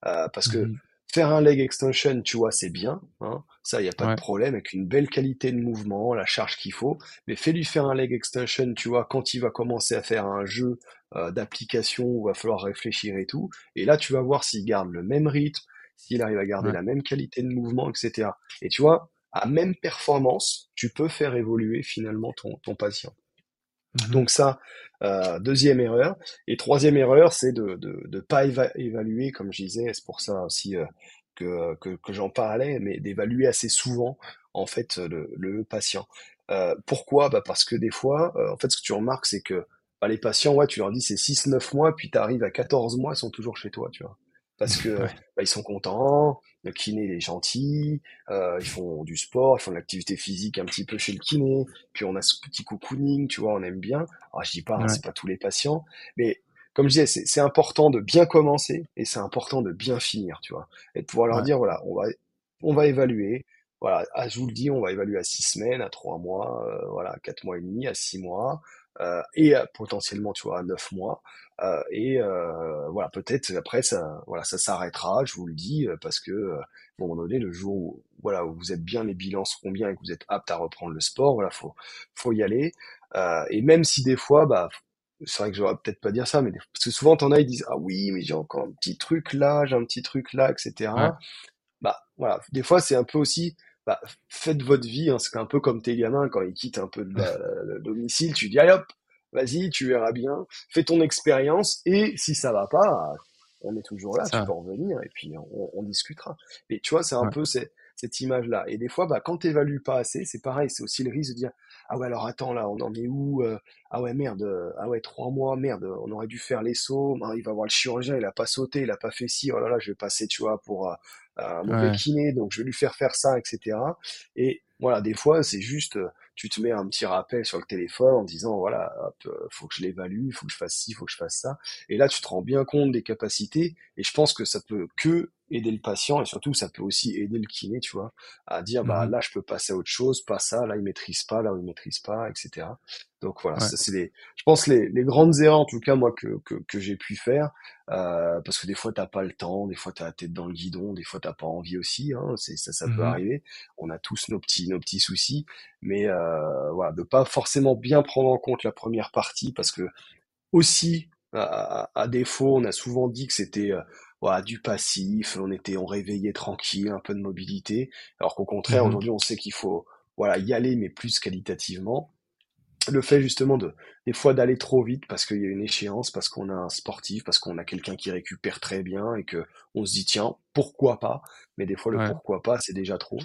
Euh, parce que mmh Faire un leg extension, tu vois, c'est bien. Hein. Ça, il n'y a pas de problème, avec une belle qualité de mouvement, la charge qu'il faut. Mais fais-lui faire un leg extension, tu vois, quand il va commencer à faire un jeu euh, d'application où il va falloir réfléchir et tout. Et là, tu vas voir s'il garde le même rythme, s'il arrive à garder la même qualité de mouvement, etc. Et tu vois, à même performance, tu peux faire évoluer finalement ton, ton patient. Mmh Donc ça, euh, deuxième erreur. Et troisième erreur, c'est de ne pas évaluer, comme je disais, c'est pour ça aussi euh, que, j'en parlais, mais d'évaluer assez souvent en fait le, le patient. Euh, pourquoi? Bah Parce que des fois, en fait, ce que tu remarques, c'est que bah, les patients, ouais, tu leur dis c'est 6-9 mois, puis tu arrives à 14 mois, ils sont toujours chez toi, tu vois parce que bah, ils sont contents, le kiné est gentil, euh, ils font du sport, ils font de l'activité physique un petit peu chez le kiné, puis on a ce petit cocooning, tu vois, on aime bien. Alors je dis pas, hein, c'est pas tous les patients, mais comme je disais, c'est important de bien commencer et c'est important de bien finir, tu vois, et de pouvoir leur dire voilà, on va on va évaluer. Voilà, ah, je vous le dis, on va évaluer à six semaines, à trois mois, euh, voilà, quatre mois et demi, à six mois, euh, et potentiellement, tu vois, à neuf mois. Euh, et euh, voilà, peut-être après ça, voilà, ça s'arrêtera, je vous le dis, euh, parce que à un moment donné, le jour où voilà où vous êtes bien, les bilans seront bien et que vous êtes apte à reprendre le sport, voilà, faut faut y aller. et même si des fois, bah c'est vrai que j'aurais peut-être pas dire ça, mais parce que souvent t'en as, ils disent ah oui, mais j'ai encore un petit truc là, j'ai un petit truc là, etc. Bah voilà, des fois c'est un peu aussi bah, faites votre vie, hein, c'est un peu comme tes gamins quand ils quittent un peu le domicile, tu dis allez hop, vas-y, tu verras bien, fais ton expérience, et si ça va pas, on est toujours là, tu peux revenir, et puis on, discutera. Mais tu vois, c'est un peu cette, image-là. Et des fois, bah, quand t'évalues pas assez, c'est pareil, c'est aussi le risque de dire, ah ouais, alors attends, là, on en est où euh, Ah ouais, merde, euh, ah ouais, trois mois, merde, on aurait dû faire les sauts, il va voir le chirurgien, il a pas sauté, il a pas fait ci, oh là là, je vais passer, tu vois, pour euh, un mauvais kiné, donc je vais lui faire faire ça, etc. Et voilà, des fois, c'est juste tu te mets un petit rappel sur le téléphone en disant voilà, hop, euh, faut que je l'évalue, faut que je fasse ci, faut que je fasse ça. Et là, tu te rends bien compte des capacités. Et je pense que ça peut que aider le patient et surtout ça peut aussi aider le kiné, tu vois, à dire bah mmh là je peux passer à autre chose, pas ça, là il maîtrise pas, là il maîtrise pas, etc. Donc voilà, ça c'est les, je pense les, les grandes erreurs en tout cas moi que que, que j'ai pu faire, euh, parce que des fois t'as pas le temps, des fois t'as la tête dans le guidon, des fois t'as pas envie aussi, hein, c'est ça ça peut mmh arriver. On a tous nos petits nos petits soucis, mais euh, voilà de pas forcément bien prendre en compte la première partie parce que aussi à, à défaut on a souvent dit que c'était voilà, du passif, on était, on réveillait tranquille, un peu de mobilité. Alors qu'au contraire, mmh aujourd'hui, on sait qu'il faut, voilà, y aller, mais plus qualitativement. Le fait justement de, des fois d'aller trop vite parce qu'il y a une échéance, parce qu'on a un sportif, parce qu'on a quelqu'un qui récupère très bien et que on se dit tiens, pourquoi pas? Mais des fois le pourquoi pas, c'est déjà trop.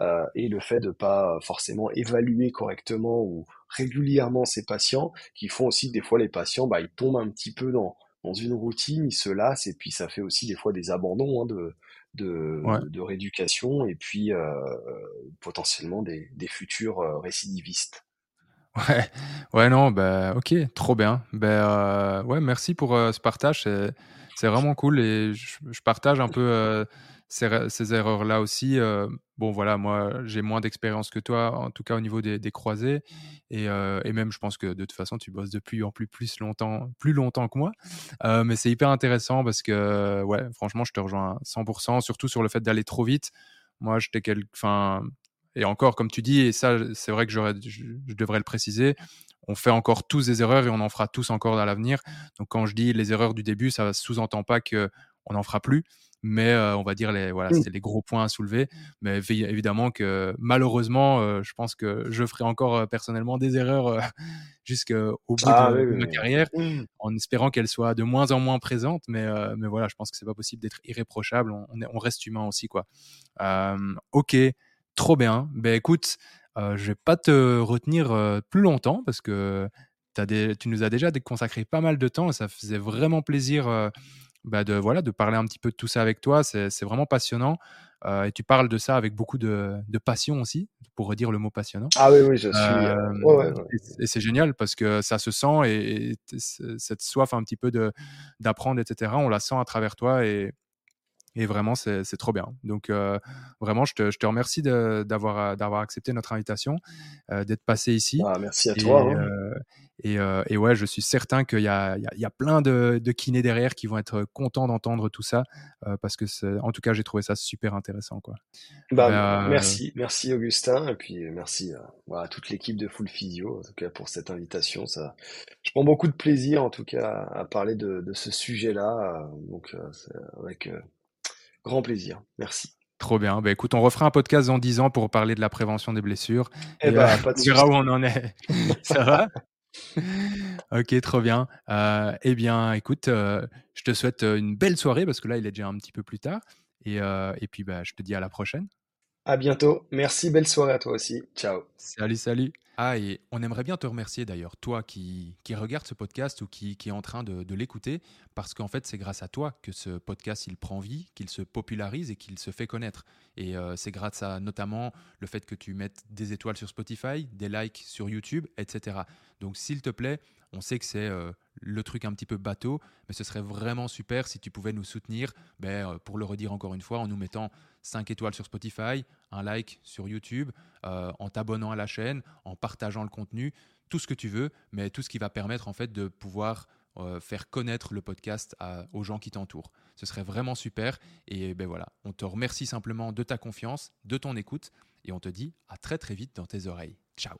Euh, et le fait de pas forcément évaluer correctement ou régulièrement ses patients, qui font aussi des fois les patients, bah ils tombent un petit peu dans dans une routine, ils se lassent et puis ça fait aussi des fois des abandons hein, de, de, de, rééducation et puis euh, potentiellement des, des futurs euh, récidivistes. Ouais, ouais, non, bah, ok, trop bien. Bah, ouais, merci pour ce partage, c'est vraiment cool et je, je partage un peu ces, erreurs-là aussi. Euh, bon, voilà, moi, j'ai moins d'expérience que toi, en tout cas au niveau des, croisés. Et, euh, et, même, je pense que de toute façon, tu bosses depuis en plus, plus, longtemps, plus longtemps que moi. Euh, mais c'est hyper intéressant parce que, ouais, franchement, je te rejoins à 100%, surtout sur le fait d'aller trop vite. Moi, j'étais quelque. Enfin, et encore, comme tu dis, et ça, c'est vrai que je, je devrais le préciser, on fait encore tous des erreurs et on en fera tous encore dans l'avenir. Donc quand je dis les erreurs du début, ça sous-entend pas que on n'en fera plus, mais on va dire les voilà, c'est les gros points à soulever. Mais évidemment que malheureusement, je pense que je ferai encore personnellement des erreurs jusqu'au bout ah de, ma carrière, mmh. en espérant qu'elles soient de moins en moins présentes. Mais mais voilà, je pense que c'est pas possible d'être irréprochable. On, on, reste humain aussi quoi. ok, trop bien. Ben écoute, je vais pas te retenir plus longtemps parce que des, tu nous as déjà consacré pas mal de temps et ça faisait vraiment plaisir bah, de, voilà, de parler un petit peu de tout ça avec toi. C'est vraiment passionnant. Euh, et tu parles de ça avec beaucoup de, de, passion aussi, pour redire le mot passionnant. Ah oui, oui, je suis. Euh, ouais, ouais, Et, c'est génial parce que ça se sent et, cette soif un petit peu d'apprendre, etc., on la sent à travers toi et, et vraiment, c'est trop bien. Donc, euh, vraiment, je te, je te remercie d'avoir accepté notre invitation, d'être passé ici. Ah, merci à toi. Hein. Euh, et, ouais, je suis certain qu'il y y a, plein de, de, kinés derrière qui vont être contents d'entendre tout ça, euh, parce que, en tout cas, j'ai trouvé ça super intéressant. Quoi. Bah, euh, merci, merci Augustin, et puis merci à, toute l'équipe de Full Physio, en tout cas pour cette invitation. Ça, je prends beaucoup de plaisir, en tout cas, à parler de, de ce sujet-là, donc avec grand plaisir. Merci. Trop bien. Bah, écoute, on refera un podcast dans 10 ans pour parler de la prévention des blessures. Eh et, bah, pas on verra où on en est. Ça va? Ok, trop bien. Euh, eh bien, écoute, euh, je te souhaite euh, une belle soirée parce que là, il est déjà un petit peu plus tard. Et, et puis, bah, je te dis à la prochaine. À bientôt. Merci. Belle soirée à toi aussi. Ciao. Salut, salut. Ah, et on aimerait bien te remercier d'ailleurs, toi qui, qui ce podcast ou qui, qui est en train de, de l'écouter, parce qu'en fait, c'est grâce à toi que ce podcast, il prend vie, qu'il se popularise et qu'il se fait connaître. Et euh, c'est grâce à notamment le fait que tu mettes des étoiles sur Spotify, des likes sur YouTube, etc. Donc, s'il te plaît, on sait que c'est euh, le truc un petit peu bateau, mais ce serait vraiment super si tu pouvais nous soutenir, ben, euh, pour le redire encore une fois, en nous mettant 5 étoiles sur Spotify, un like sur YouTube, euh, en t'abonnant à la chaîne, en partageant le contenu, tout ce que tu veux, mais tout ce qui va permettre en fait de pouvoir faire connaître le podcast aux gens qui t'entourent. Ce serait vraiment super. Et ben voilà, on te remercie simplement de ta confiance, de ton écoute, et on te dit à très très vite dans tes oreilles. Ciao